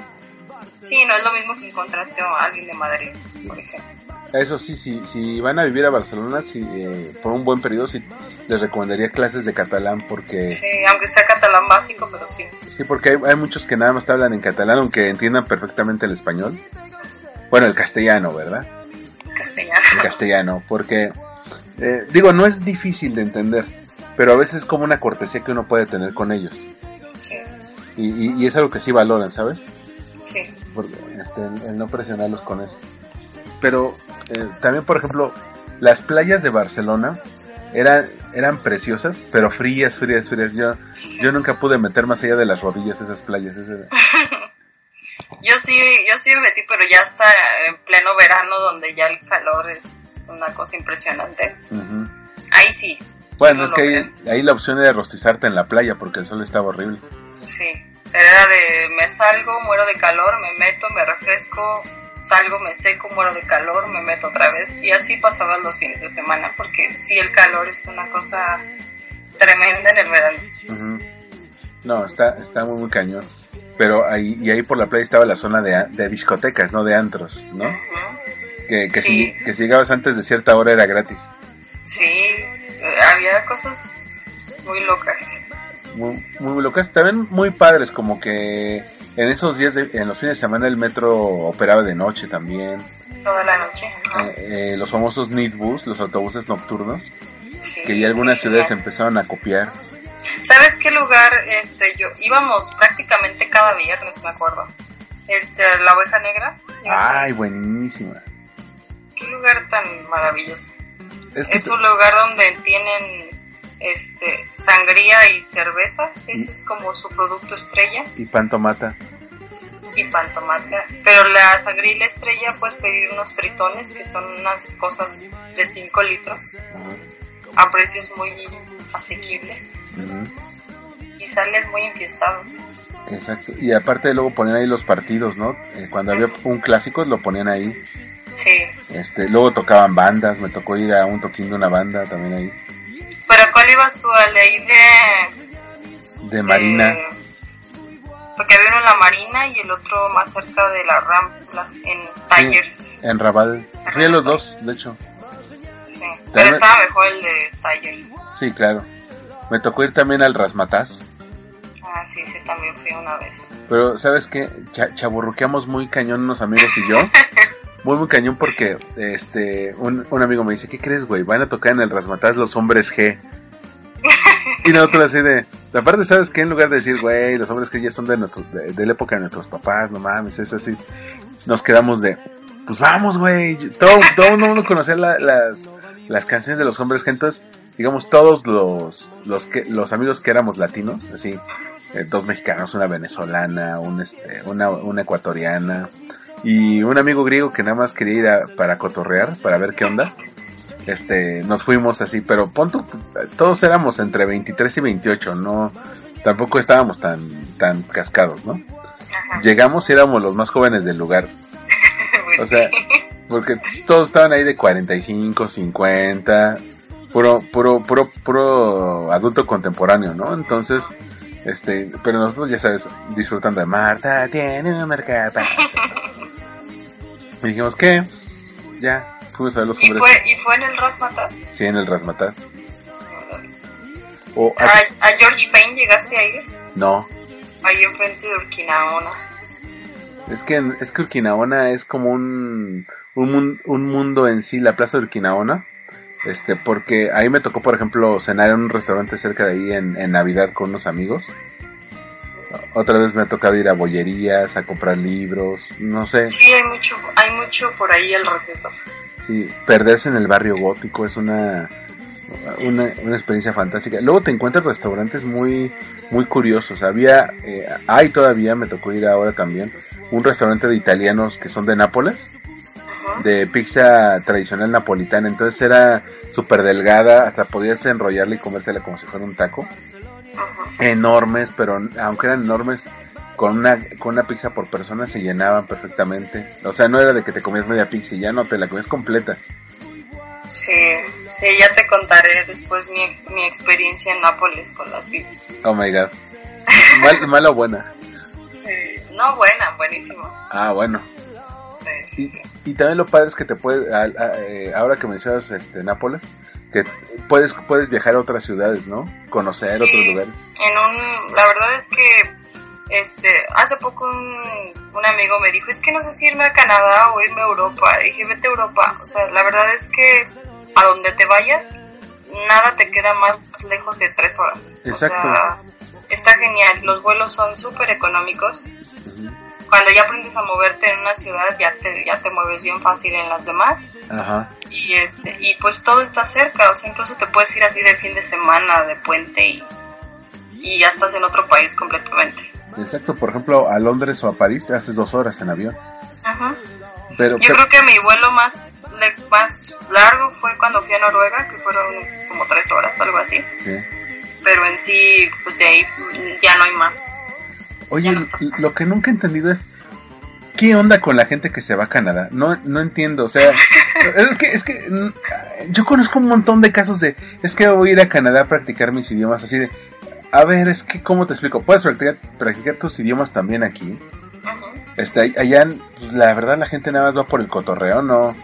sí no es lo mismo que encontrarte a alguien de Madrid por ejemplo Eso sí, sí, si van a vivir a Barcelona, sí, eh, por un buen periodo, sí les recomendaría clases de catalán porque sí aunque sea catalán básico pero sí sí, porque hay, hay muchos que nada más te hablan en catalán, aunque entiendan perfectamente el español. Bueno, el castellano, ¿verdad? castellano en castellano, porque eh, digo, no es difícil de entender, pero a veces es como una cortesía que uno puede tener con ellos. sí Y, y- y es algo que sí valoran, ¿sabes? sí Porque, este, el, el no presionarlos con eso. Pero eh, también, por ejemplo, las playas de Barcelona eran, eran preciosas, pero frías, frías, frías. Yo, yo nunca pude meter más allá de las rodillas esas playas. [LAUGHS] yo sí yo sí me metí pero ya está en pleno verano donde ya el calor es una cosa impresionante Ujú. ahí sí Bueno, sí es que ahí, ahí la opción era rostizarte en la playa porque el sol estaba horrible. sí era de me salgo muero de calor me meto me refresco salgo me seco muero de calor me meto otra vez y así pasaban los fines de semana porque sí el calor es una cosa tremenda en el verano Ujú. No, está, está muy, muy cañón. Pero ahí, y ahí por la playa estaba la zona de, de discotecas, no de antros, ¿no? Que, que, Sí. si, que si llegabas antes de cierta hora era gratis. Sí, eh, había cosas muy locas. Muy, muy locas. También muy padres, como que en esos días, de- en los fines de semana el metro operaba de noche también. Toda la noche. ¿no? Eh, eh, los famosos Nitbus, los autobuses nocturnos, Sí, que ya algunas sí, ciudades empezaron a copiar. ¿Sabes qué lugar? Este, yo íbamos prácticamente cada viernes, me acuerdo. Este, la oveja negra. Ay, buenísima. Qué lugar tan maravilloso. Es Es un lugar donde tienen este sangría y cerveza. Ese es como su producto estrella. y Pantomata. y pantomata. Pero la sangría y la estrella puedes pedir unos tritones que son unas cosas de 5 litros a precios muy asequibles y sales muy enfiestado. Exacto. Y aparte luego ponían ahí los partidos, ¿no? Eh, cuando había un clásico lo ponían ahí. Sí. Este, luego tocaban bandas, me tocó ir a un toquín de una banda también ahí. ¿Pero cuál ibas tú? ¿Al de ahí de... De Marina. de- Porque había uno en la Marina y el otro más cerca de las Ramblas, en Talleres. En Raval. Fui a los dos, de hecho. Sí. Pero También- estaba mejor el de Talleres. Sí, claro. Me tocó ir también al Rasmataz. Ah, sí, sí, también fui una vez. Pero, ¿sabes qué? Cha- chaburruqueamos muy cañón unos amigos y yo. [LAUGHS] Muy, muy cañón porque este un, un amigo me dice, ¿qué crees, güey? Van a tocar en el Rasmataz los hombres G. [LAUGHS] Y nosotros así de... Aparte, ¿sabes qué? En lugar de decir, güey, los hombres G ya son de, nuestros, de, de la época de nuestros papás, no mames, es así. Nos quedamos de... Pues vamos, güey. Todo, todo el mundo conocía la- las, las canciones de los hombres G. Entonces, digamos, todos los, los, que, los amigos que éramos latinos, así, eh, dos mexicanos, una venezolana, un este, una, una ecuatoriana y un amigo griego que nada más quería ir a- para cotorrear, para ver qué onda. Este, nos fuimos así, pero punto, todos éramos entre 23 y 28, no, tampoco estábamos tan, tan cascados, ¿no? Ajá. Llegamos y éramos los más jóvenes del lugar, [LAUGHS] o sea, porque todos estaban ahí de 45, 50, puro, puro, puro, puro adulto contemporáneo, ¿no? Entonces, este, pero nosotros ya sabes, disfrutando de Marta, tiene un mercado. [LAUGHS] Y dijimos, ¿qué? Ya, fuimos a ver los ¿Y hombres. fue, ¿Y fue en el Rasmatas? Sí, en el Rasmataz. O, ¿A, a George Payne llegaste a ir? no, Ahí enfrente de Urquinaona. es que, es que Urquinaona es como un, un, un mundo en sí, la plaza de Urquinaona. Este, porque ahí me tocó, por ejemplo, cenar en un restaurante cerca de ahí en, en Navidad con unos amigos. Otra vez me ha tocado ir a bollerías, a comprar libros, no sé, Sí, hay mucho, hay mucho por ahí alrededor. sí, perderse en el barrio gótico es una, una, una experiencia fantástica. Luego te encuentras restaurantes muy, muy curiosos. Había, eh, hay todavía, me tocó ir ahora también, un restaurante de italianos que son de Nápoles, de pizza tradicional napolitana. Entonces era súper delgada, hasta podías enrollarla y comértela como si fuera un taco. Enormes, pero aunque eran enormes, con una, con una pizza por persona se llenaban perfectamente. O sea, no era de que te comías media pizza y ya no, te la comías completa. Sí, sí, ya te contaré después mi, mi experiencia en Nápoles con las pizzas. Oh my god. [LAUGHS] Mal, mala o buena. Sí. No, buena, buenísima. Ah, bueno. Sí, sí, Y, sí. y también lo padre es que te puedes, a- a- eh, ahora que mencionas este, Nápoles, que puedes, puedes viajar a otras ciudades, ¿no? Conocer Sí. otros lugares. En un, la verdad es que este, hace poco un, un amigo me dijo, es que no sé si irme a Canadá o irme a Europa. Y dije, vete a Europa. O sea, la verdad es que a donde te vayas, nada te queda más lejos de tres horas. Exacto. O sea, está genial. Los vuelos son súper económicos. Cuando ya aprendes a moverte en una ciudad, ya te, ya te mueves bien fácil en las demás. Ajá. Y este, y pues todo está cerca, o sea, incluso te puedes ir así de fin de semana, de puente y, y ya estás en otro país completamente. Exacto, por ejemplo, a Londres o a París te haces dos horas en avión. Ajá. Pero, Yo pero- creo que mi vuelo más, le- más largo fue cuando fui a Noruega, que fueron como tres horas, algo así. sí. Pero en sí, pues de ahí ya no hay más. Oye, lo que nunca he entendido es ¿qué onda con la gente que se va a Canadá? No, no entiendo, o sea, [LAUGHS] es que, es que mm, yo conozco un montón de casos de, es que voy a ir a Canadá a practicar mis idiomas, así de, a ver, es que, ¿cómo te explico? Puedes practicar, practicar tus idiomas también aquí. Este, allá, pues, la verdad, la gente nada más va por el cotorreo, no,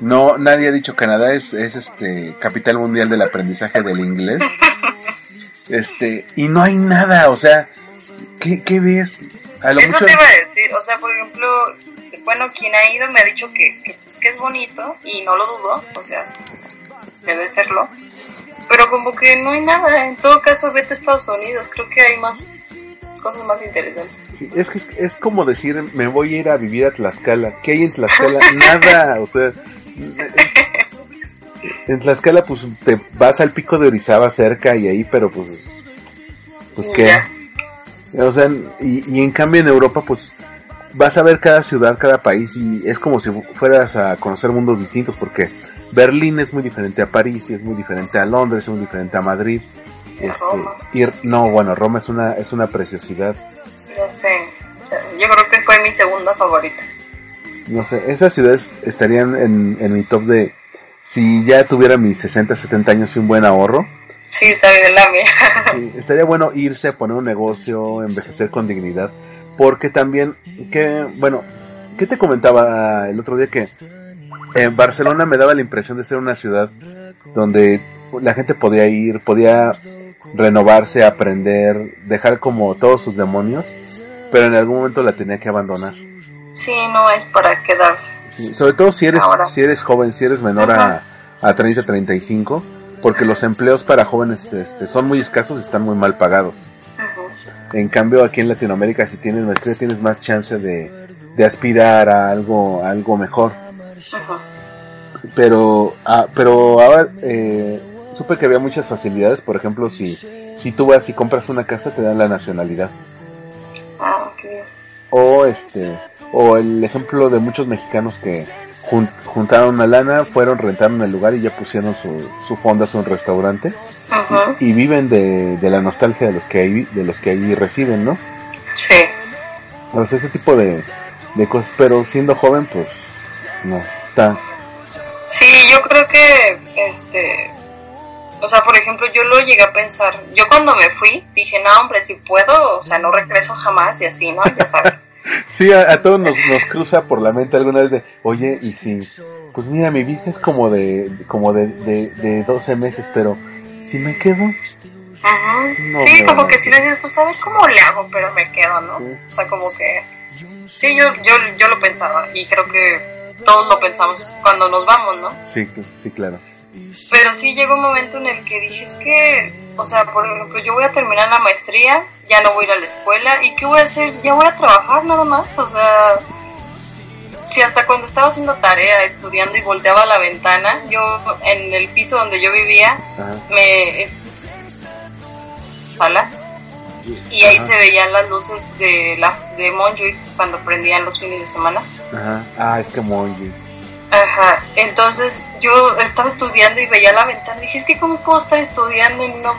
no, nadie ha dicho Canadá es, es este, capital mundial del aprendizaje del inglés. [LAUGHS] Este, y no hay nada, o sea, ¿qué, qué ves? A lo Eso mucho, te iba a decir, o sea, por ejemplo, bueno, quien ha ido me ha dicho que, que, pues, que es bonito y no lo dudo, o sea, debe serlo. Pero como que no hay nada, en todo caso vete a Estados Unidos, creo que hay más cosas más interesantes. Sí, es que es, como decir, me voy a ir a vivir a Tlaxcala. ¿Qué hay en Tlaxcala? [LAUGHS] Nada, o sea, es- en Tlaxcala pues te vas al pico de Orizaba cerca y ahí, pero pues, pues qué. ya. O sea, y, y en cambio en Europa pues vas a ver cada ciudad, cada país y es como si fueras a conocer mundos distintos porque Berlín es muy diferente a París y es muy diferente a Londres, es muy diferente a Madrid. Este, y, no, bueno, Roma es una, es una preciosidad. Ya sé, yo creo que fue mi segunda favorita. No sé, esas ciudades estarían en, en mi top de si ya tuviera mis 60, 70 años y un buen ahorro. Sí, también la mía. sí, estaría bueno irse a poner un negocio, envejecer con dignidad. porque también, que, bueno, ¿qué te comentaba el otro día que en Barcelona me daba la impresión de ser una ciudad donde la gente podía ir, podía renovarse, aprender, dejar como todos sus demonios, pero en algún momento la tenía que abandonar. Sí, no es para quedarse. Sí, sobre todo si eres Ahora. si eres joven, si eres menor a, a 30, 35, porque los empleos para jóvenes este, son muy escasos y están muy mal pagados. En cambio, aquí en Latinoamérica, si tienes maestría, tienes más chance de, de aspirar a algo, a algo mejor. Pero, ah, pero ahora eh, supe que había muchas facilidades. Por ejemplo, si, si tú vas y compras una casa, te dan la nacionalidad. Ah, bien. O este, o el ejemplo de muchos mexicanos que jun- juntaron una lana, fueron, rentaron el lugar y ya pusieron su, su fonda, su restaurante. Y viven de, de la nostalgia de los que ahí, de los que ahí residen, ¿no? Sí. O sea, ese tipo de, de cosas, pero siendo joven, pues, no, está, Sí, yo creo que, este, o sea, por ejemplo, yo lo llegué a pensar. Yo cuando me fui dije, no, hombre, si puedo, o sea, no regreso jamás y así, ¿no? Ya sabes. [LAUGHS] Sí, a, a todos nos, nos cruza por la mente alguna vez de, oye, y si, pues mira, mi visa es como de, como de, de, de 12 meses, pero si me quedo, Ajá. No, sí, como que si le dices, pues ver cómo le hago, pero me quedo, ¿no? Sí. O sea, como que, sí, yo, yo, yo lo pensaba y creo que todos lo pensamos cuando nos vamos, ¿no? sí, sí, claro. Pero sí llegó un momento en el que dije, es que, o sea, por ejemplo, yo voy a terminar la maestría, ya no voy a ir a la escuela, ¿y qué voy a hacer? Ya voy a trabajar nada más, o sea, si hasta cuando estaba haciendo tarea, estudiando y volteaba a la ventana, yo en el piso donde yo vivía, Ajá. me... sala, y ahí Ajá. se veían las luces de la de cuando prendían los fines de semana. Ajá. Ah, es que muy, Ajá, entonces yo estaba estudiando y veía la ventana y dije, es que cómo puedo estar estudiando y no,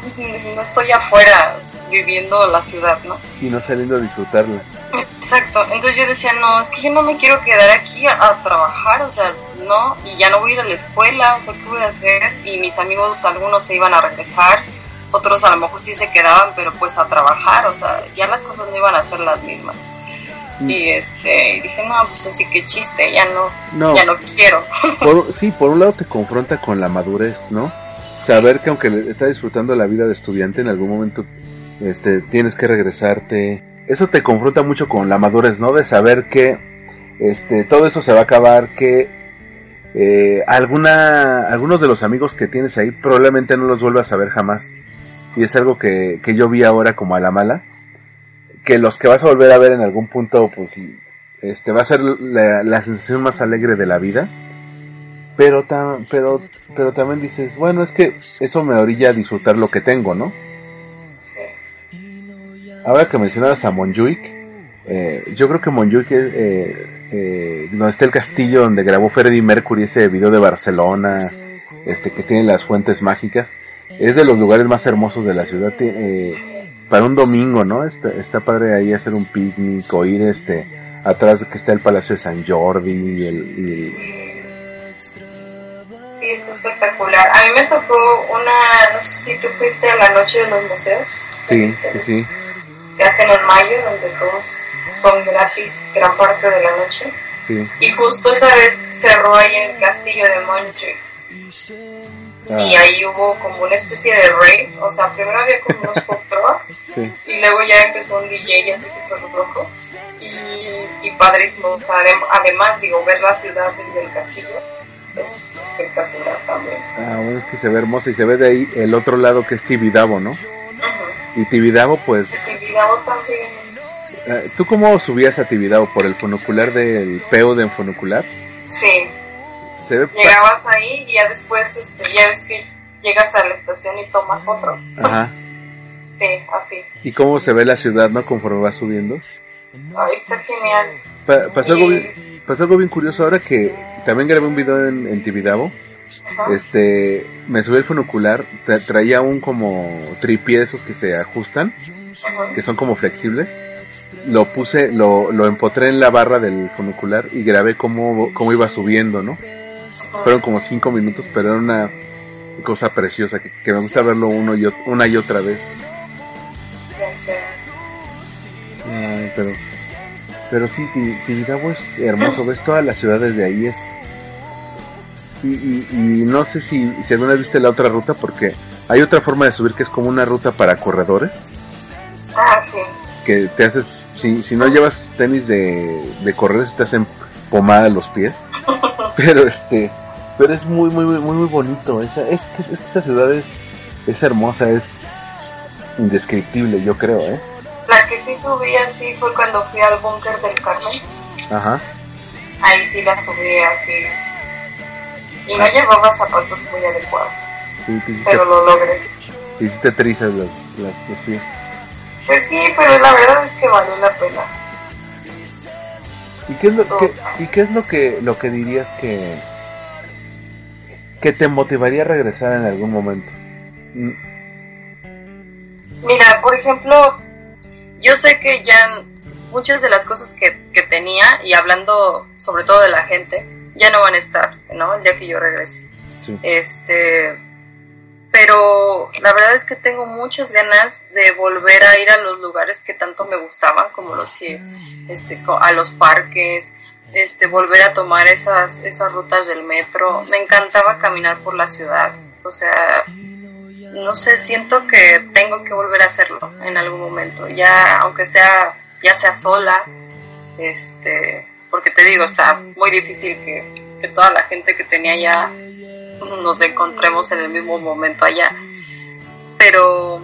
no estoy afuera viviendo la ciudad, ¿no? y no saliendo a disfrutarla. Exacto, entonces yo decía, no, es que yo no me quiero quedar aquí a, a trabajar, o sea, no, y ya no voy a ir a la escuela, o sea, ¿qué voy a hacer? Y mis amigos, algunos se iban a regresar, otros a lo mejor sí se quedaban, pero pues a trabajar, o sea, ya las cosas no iban a ser las mismas. Y este, y dije, no, pues así que chiste, ya no, No, ya no quiero. [LAUGHS] por, sí, por un lado te confronta con la madurez, ¿no? Saber que aunque estás disfrutando la vida de estudiante, en algún momento este, tienes que regresarte. Eso te confronta mucho con la madurez, ¿no? De saber que este, todo eso se va a acabar, que eh, alguna, algunos de los amigos que tienes ahí probablemente no los vuelvas a ver jamás. Y es algo que, que yo vi ahora como a la mala. Que los que vas a volver a ver en algún punto, pues, este, va a ser la, sensación más alegre de la vida. Pero, tam- pero, pero también dices, bueno, es que eso me orilla a disfrutar lo que tengo, ¿no? Ahora que mencionabas a Monjuic, eh, yo creo que Monjuic es eh, eh, donde está el castillo donde grabó Freddie Mercury ese video de Barcelona, este que tiene las fuentes mágicas, es de los lugares más hermosos de la ciudad. Eh, para un domingo, ¿no? Está, está padre ahí hacer un picnic o ir este atrás que está el Palacio de San Jordi y el, y el- Sí, está espectacular. A mí me tocó una, no sé si tú fuiste a la noche de los museos. Sí, sí. Que hacen en mayo, donde todos son gratis gran parte de la noche. sí. Y justo esa vez cerró ahí el castillo de Montjuic. Ah, Y ahí hubo como una especie de rave. O sea, primero había como unos [LAUGHS] pop trucks. sí. Y luego ya empezó un DJ así súper loco. Y, y padrísimo. O sea, adem- además, digo, ver la ciudad desde el castillo. Es espectacular también. Ah, bueno, es que se ve hermoso y se ve de ahí el otro lado que es Tibidabo, ¿no? Ujú. Y Tibidabo, pues, Tibidabo también. eh, ¿tú cómo subías a Tibidabo? ¿Por el funicular del Peo de funicular? Sí, Se ve... pa- llegabas ahí y ya después este, ya ves que llegas a la estación y tomas otro. Ajá. Sí, así. ¿Y cómo se ve la ciudad, no? Conforme vas subiendo. Ahí está genial. Pa- pasó, algo bien, pasó algo bien curioso ahora que también grabé un video en, en Tibidabo. Ajá. Este, me subí el funicular, tra- traía un como tripié de esos que se ajustan, Ajá. que son como flexibles. Lo puse, lo, lo empotré en la barra del funicular y grabé cómo, cómo iba subiendo, ¿no? Fueron como cinco minutos, pero era una cosa preciosa que, que me gusta verlo uno y una y otra vez. Ya sé. Ay, pero Pero sí, Ti- Tibidabo es hermoso, ves todas las ciudades de ahí, es... Y, y, y no sé si, si alguna vez viste la otra ruta, porque hay otra forma de subir que es como una ruta para corredores, Ah, sí. que te haces, si, si no llevas tenis de, de correr, se te hacen pomada los pies. [LAUGHS] Pero este, pero es muy, muy, muy, muy, bonito. Esa, es, que, es que esa ciudad es, es hermosa, es indescriptible, yo creo, ¿eh? La que sí subí así fue cuando fui al búnker del Carmen. Ajá. Ahí sí la subí así. Y no llevaba zapatos muy adecuados, Sí, te hiciste, pero lo logré. te hiciste trizas las- los pies. Pues sí, pero la verdad es que valió la pena. ¿Y qué es lo, qué- y qué es lo que, lo que dirías que, que te motivaría a regresar en algún momento? Mira, por ejemplo, yo sé que ya muchas de las cosas que, que tenía, y hablando sobre todo de la gente, ya no van a estar, ¿no? El día que yo regrese. Sí. Este, pero la verdad es que tengo muchas ganas de volver a ir a los lugares que tanto me gustaban, como los que, este, a los parques, este, volver a tomar esas, esas rutas del metro. Me encantaba caminar por la ciudad, o sea, no sé, siento que tengo que volver a hacerlo en algún momento, ya, aunque sea, ya sea sola, este, porque te digo, está muy difícil que, que toda la gente que tenía ya nos encontremos en el mismo momento allá. Pero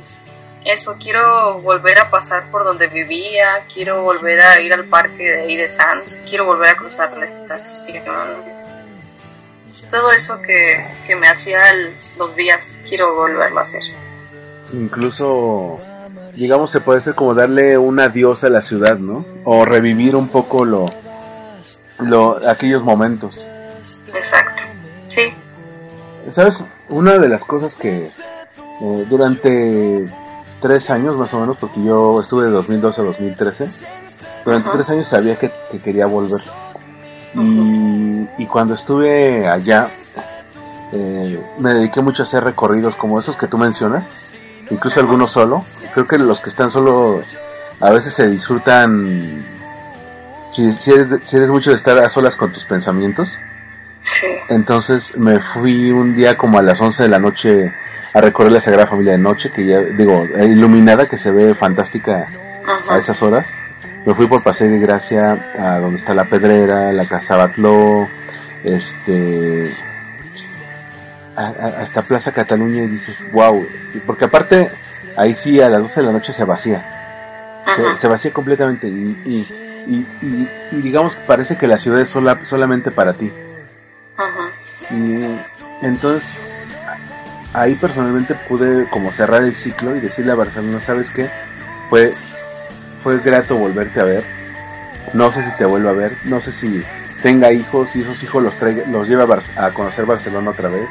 eso, quiero volver a pasar por donde vivía, quiero volver a ir al parque de ahí de Sands, quiero volver a cruzar la estación. Todo eso que, que me hacía el- los días, quiero volverlo a hacer. incluso, digamos, se puede ser como darle un adiós a la ciudad, ¿no? O revivir un poco lo, lo, aquellos momentos. Exacto. Sí. ¿Sabes? Una de las cosas que eh, durante tres años más o menos, porque yo estuve de 2012 a 2013, durante Ajá. tres años sabía que, que quería volver. Y, y cuando estuve allá, eh, me dediqué mucho a hacer recorridos como esos que tú mencionas, incluso algunos solo. Creo que los que están solo a veces se disfrutan, si, si, eres, si eres mucho de estar a solas con tus pensamientos. Sí. Entonces me fui un día como a las 11 de la noche a recorrer la Sagrada Familia de noche, que ya digo, iluminada, que se ve fantástica a esas horas. Me fui por Paseo de Gracia a donde está la Pedrera, la Casa Batló, este, a- a- hasta Plaza Cataluña y dices, wow, porque aparte ahí sí a las 12 de la noche se vacía, se, vacía completamente y, y, y, y- y digamos que parece que la ciudad es sola, solamente para ti. Ajá. Y entonces ahí personalmente pude como cerrar el ciclo y decirle a Barcelona, ¿sabes qué? Fue, fue grato volverte a ver. No sé si te vuelvo a ver, no sé si tenga hijos y esos hijos los los lleva a, a conocer Barcelona otra vez.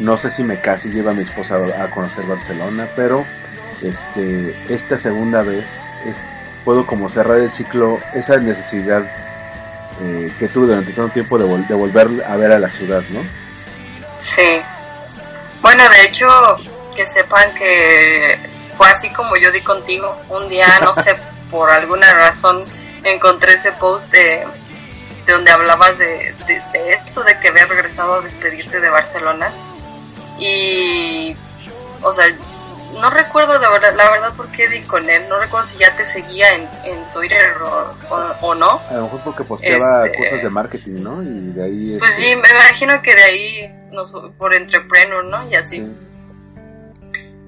No sé si me case y lleva a mi esposa a conocer Barcelona, pero este esta segunda vez puedo como cerrar el ciclo, esa necesidad eh, que tuve durante tanto tiempo de, vol- de volver a ver a la ciudad, ¿no? Sí. Bueno, de hecho, que sepan que fue así como yo di contigo. Un día, no sé, [LAUGHS] por alguna razón, encontré ese post de, de donde hablabas de, de, de eso, de que había regresado a despedirte de Barcelona. Y, o sea, no recuerdo de verdad, la verdad por qué di con él. No recuerdo si ya te seguía en, en Twitter o, o, o no. A lo mejor porque posteaba Este- cosas de marketing, ¿no? Y de ahí... Pues este, sí, me imagino que de ahí, nos, por Entrepreneur, ¿no? Y así. sí.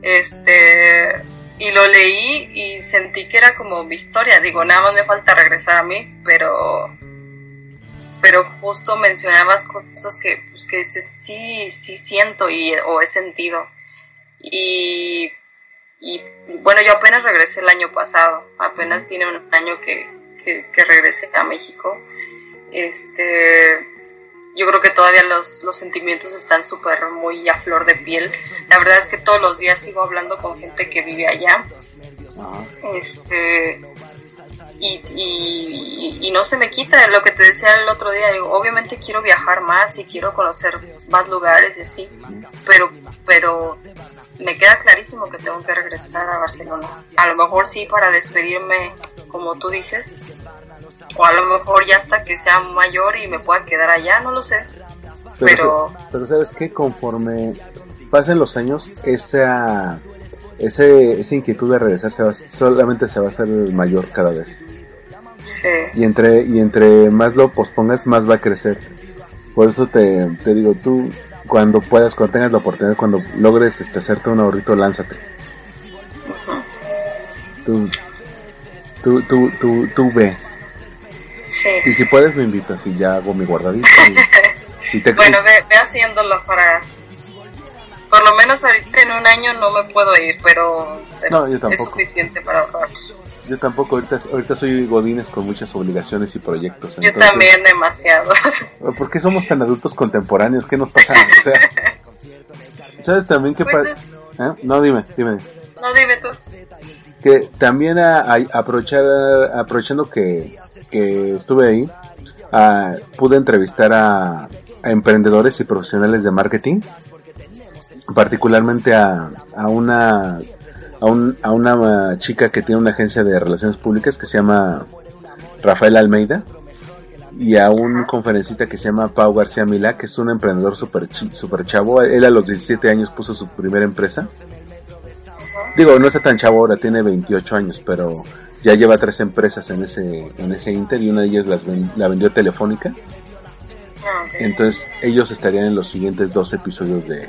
Este, y lo leí y sentí que era como mi historia. Digo, nada más me falta regresar a mí, pero, pero justo mencionabas cosas que, pues que dices, sí, sí siento y, o he sentido. Y, y bueno, yo apenas regresé el año pasado, apenas tiene un año que, que, que regresé a México. Este, yo creo que todavía los, los sentimientos están súper muy a flor de piel. La verdad es que todos los días sigo hablando con gente que vive allá. Ajá. Este, y, y, y no se me quita lo que te decía el otro día. Digo, obviamente quiero viajar más y quiero conocer más lugares y así, pero, pero me queda clarísimo que tengo que regresar a Barcelona. A lo mejor sí para despedirme, como tú dices, o a lo mejor ya hasta que sea mayor y me pueda quedar allá, no lo sé. Pero, pero, sabes que conforme pasen los años, esa, ese, esa inquietud de regresar se va, solamente se va a hacer mayor cada vez. Sí. Y entre, y entre más lo pospongas, más va a crecer. Por eso te, te digo, tú, cuando puedas, cuando tengas la oportunidad, cuando logres este, hacerte un ahorrito, lánzate. Tú, tú, tú, tú, tú ve. Sí. Y si puedes, me invitas y ya hago mi guardadito. Y, te... [LAUGHS] Bueno, ve, ve haciéndolo para por lo menos ahorita en un año no me puedo ir, pero, es suficiente para ahorrar. Yo tampoco, ahorita, ahorita soy godines con muchas obligaciones y proyectos. Yo también demasiado. [LAUGHS] ¿Por qué somos tan adultos contemporáneos? ¿Qué nos pasa? O sea, ¿sabes también qué pues pasa? ¿Eh? No, dime, dime. No, dime tú. Que también a, a aprovechar, aprovechando que, que estuve ahí, pude entrevistar a, a emprendedores y profesionales de marketing particularmente a, a una a, un, a una chica que tiene una agencia de relaciones públicas que se llama Rafael Almeida y a un conferencista que se llama Pau García Milá, que es un emprendedor super, super chavo. Él a los 17 años puso su primera empresa. Digo, no está tan chavo ahora, tiene 28 años, pero ya lleva tres empresas en ese, en ese Inter y una de ellas las la vendió Telefónica. Ah, Entonces ellos estarían en los siguientes dos episodios de,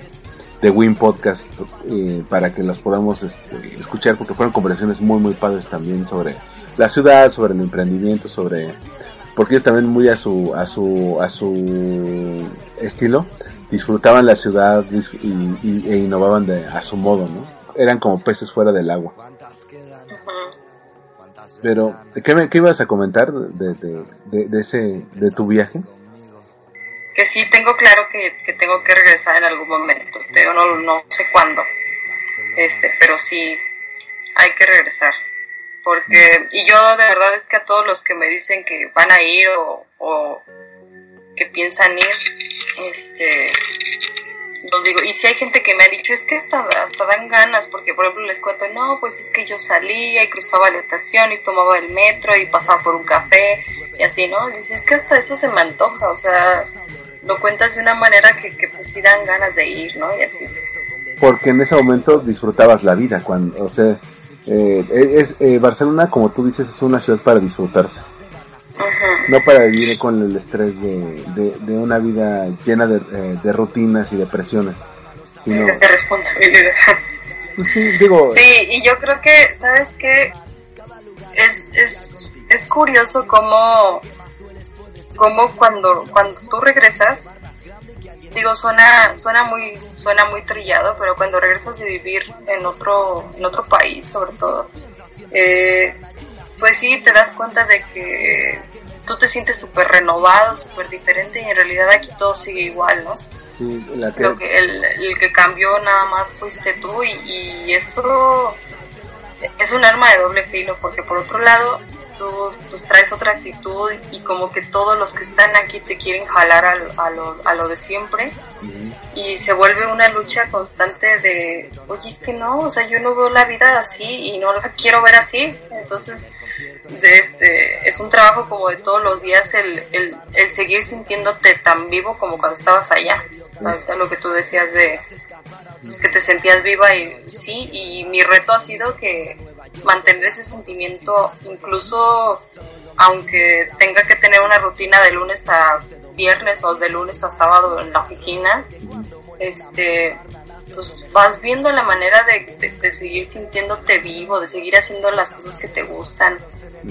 de Win Podcast eh, para que las podamos este, escuchar porque fueron conversaciones muy muy padres también sobre la ciudad, sobre el emprendimiento, sobre porque ellos también muy a su a su a su estilo disfrutaban la ciudad e innovaban de, a su modo, ¿no? Eran como peces fuera del agua. Pero, ¿qué, me, qué ibas a comentar de, de, ese, de tu viaje? Que sí tengo claro que, que tengo que regresar en algún momento, pero no, no sé cuándo, este, pero sí hay que regresar. Porque, y yo de verdad es que a todos los que me dicen que van a ir o, o que piensan ir, este, los digo, y si hay gente que me ha dicho, es que hasta, hasta dan ganas, porque por ejemplo les cuento, no, pues es que yo salía y cruzaba la estación y tomaba el metro y pasaba por un café y así, ¿no? Dice, es que hasta eso se me antoja, o sea, lo cuentas de una manera que, que pues sí dan ganas de ir, ¿no? Y así. Porque en ese momento disfrutabas la vida, cuando, o sea, eh, es, eh, Barcelona, como tú dices, es una ciudad para disfrutarse. No para vivir con el estrés de, de, una vida llena de, eh, de, rutinas y de presiones. Sino... De responsabilidad. Pues sí, digo... Sí, y yo creo que, ¿sabes qué? Es, es, es curioso cómo como cuando, cuando tú regresas, digo, suena, suena muy, suena muy trillado, pero cuando regresas de vivir en otro, en otro país, sobre todo, eh, pues sí te das cuenta de que tú te sientes súper renovado, súper diferente y en realidad aquí todo sigue igual, ¿no? Sí, la que... que el, el, que cambió nada más fuiste tú y, y eso es un arma de doble filo porque por otro lado tú pues traes otra actitud y como que todos los que están aquí te quieren jalar a, lo, a lo, de siempre. Y se vuelve una lucha constante de, oye, es que no, o sea, yo no veo la vida así y no la quiero ver así, entonces de este, es un trabajo como de todos los días el, el, el seguir sintiéndote tan vivo como cuando estabas allá, ahorita lo que tú decías de es que te sentías viva y sí, y mi reto ha sido que mantener ese sentimiento incluso aunque tenga que tener una rutina de lunes a viernes o de lunes a sábado en la oficina, este, pues vas viendo la manera de, de, seguir sintiéndote vivo, de seguir haciendo las cosas que te gustan.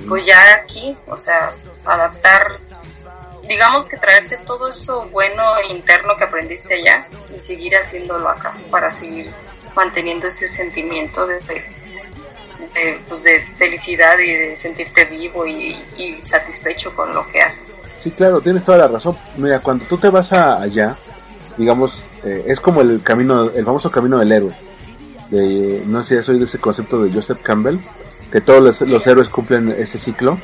Pues ya aquí, o sea, adaptar, digamos que traerte todo eso bueno e interno que aprendiste allá y seguir haciéndolo acá para seguir manteniendo ese sentimiento de, de, pues de felicidad y de sentirte vivo y, satisfecho con lo que haces. Sí, claro, tienes toda la razón. Mira, cuando tú te vas a allá, digamos, eh, es como el camino, el famoso camino del héroe. De, no sé si has oído ese concepto de Joseph Campbell, que todos los, héroes cumplen ese ciclo.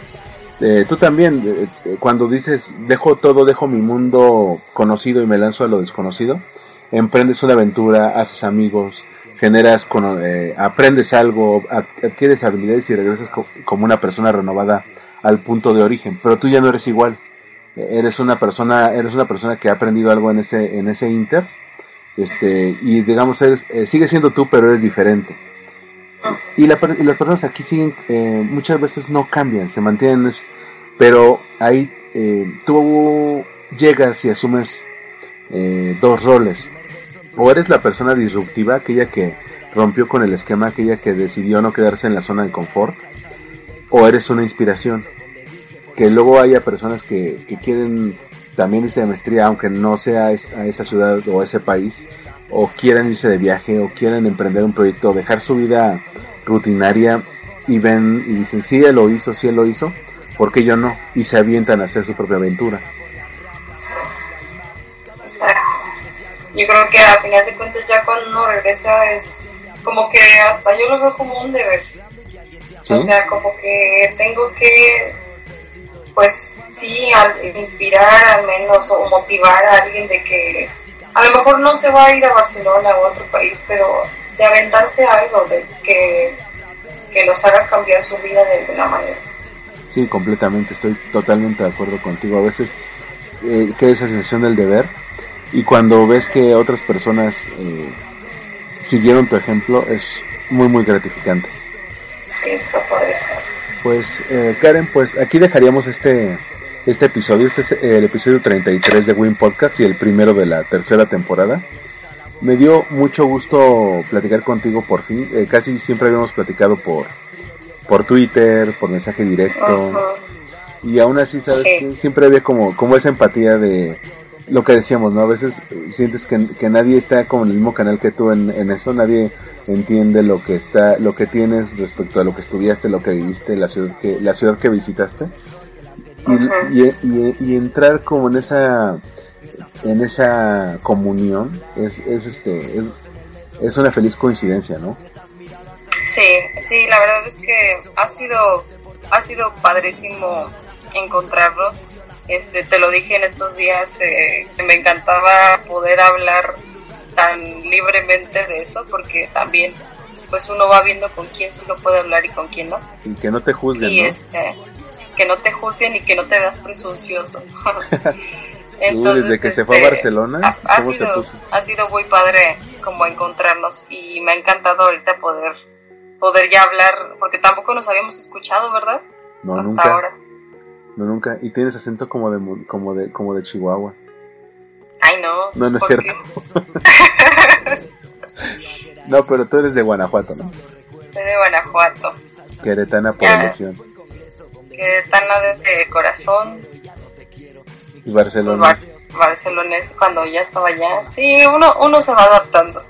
Eh, tú también, eh, cuando dices, dejo todo, dejo mi mundo conocido y me lanzo a lo desconocido, emprendes una aventura, haces amigos, generas, eh, aprendes algo, adquieres habilidades y regresas como una persona renovada al punto de origen, pero tú ya no eres igual. Eres una persona, eres una persona que ha aprendido algo en ese, en ese inter, este, y digamos, eres, eh, sigue siendo tú, pero eres diferente. Y, la, y las personas aquí siguen, eh, muchas veces no cambian, se mantienen, pero ahí eh, tú llegas y asumes eh, dos roles. O eres la persona disruptiva, aquella que rompió con el esquema, aquella que decidió no quedarse en la zona de confort, o eres una inspiración. Que luego haya personas que, que quieren también irse de maestría, aunque no sea a esa ciudad o a ese país, o quieran irse de viaje, o quieren emprender un proyecto, dejar su vida rutinaria y ven y dicen, sí, él lo hizo, sí, él lo hizo, ¿por qué yo no? Y se avientan a hacer su propia aventura. Yo creo que a final de cuentas ya cuando uno regresa es como que hasta yo lo veo como un deber. ¿Sí? O sea, como que tengo que, pues sí, al- inspirar al menos o motivar a alguien de que a lo mejor no se va a ir a Barcelona o a otro país, pero de aventarse algo, de que, que los haga cambiar su vida de alguna manera. Sí, completamente, estoy totalmente de acuerdo contigo. A veces eh, queda esa sensación del deber y cuando ves que otras personas eh, siguieron tu ejemplo es muy muy gratificante. Sí, está. Pues eh, Karen, pues aquí dejaríamos este este episodio, este es el episodio 33 de Win Podcast y el primero de la tercera temporada. Me dio mucho gusto platicar contigo por fin. Eh, casi siempre habíamos platicado por por Twitter, por mensaje directo. Y aún así, ¿sabes? Sí. Siempre había como, como esa empatía de lo que decíamos, ¿no? A veces eh, sientes que, que nadie está como en el mismo canal que tú en, en eso, nadie entiende lo que está, lo que tienes respecto a lo que estudiaste, lo que viviste, la ciudad que, la ciudad que visitaste. Y, Ajá. y, y- y entrar como en esa, en esa comunión es, es este, es, es una feliz coincidencia, ¿no? Sí, sí, la verdad es que ha sido, ha sido padrísimo encontrarnos. Este, te lo dije en estos días que me encantaba poder hablar tan libremente de eso, porque también, pues uno va viendo con quién sí lo puede hablar y con quién no. Y que no te juzguen, Y ¿no? este, que no te juzguen y que no te veas presuncioso. [LAUGHS] Tú, desde que se fue a este, Barcelona, ha, ha ¿cómo se sido, ha sido muy padre como encontrarnos y me ha encantado ahorita poder poder ya hablar, porque tampoco nos habíamos escuchado, ¿verdad? No, Hasta nunca. ahora. No, nunca. Y tienes acento como de, mu- como de, como de Chihuahua. Ay, no. No, no es ¿por cierto. [LAUGHS] No, pero tú eres de Guanajuato, ¿no? Soy de Guanajuato. Queretana por Ya. elección. Que tan de corazón, Y Barcelona. bar barcelonés cuando ya estaba allá. Sí, uno, uno se va adaptando.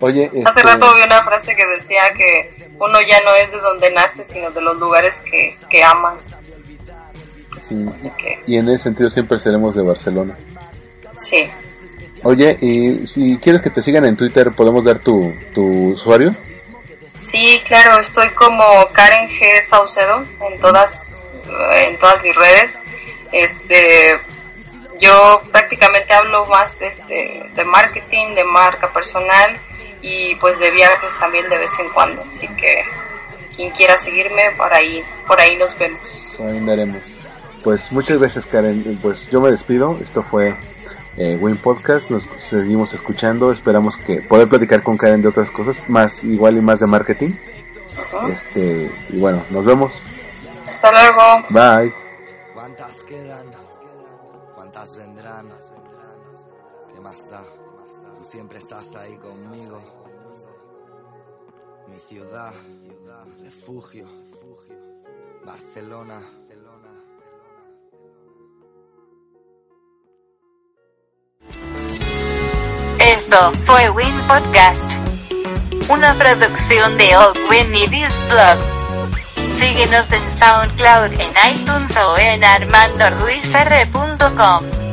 Oye, Hace este, rato vi una frase que decía que uno ya no es de donde nace, sino de los lugares que, que ama. Así que, y en ese sentido siempre seremos de Barcelona. sí. Oye, y si quieres que te sigan en Twitter, ¿podemos dar tu, tu usuario? Sí, claro, estoy como Karen G. Saucedo en todas, en todas mis redes. Este, yo prácticamente hablo más este, de marketing, de marca personal y pues de viajes también de vez en cuando. Así que quien quiera seguirme, por ahí, por ahí nos vemos. Ahí andaremos. Pues muchas gracias, Karen. Pues yo me despido. Esto fue eh, Win Podcast. Nos seguimos escuchando. Esperamos que poder platicar con Karen de otras cosas, más igual y más de marketing. Este, y bueno, nos vemos. Hasta luego. Bye. ¿Cuántas quedan? ¿Cuántas vendrán? ¿Qué más da? Tú siempre estás ahí conmigo. Mi ciudad, refugio, Barcelona. Esto fue Win Podcast. Una producción de Old Win News Blog. Síguenos en SoundCloud, en iTunes o en armandoruizr.com.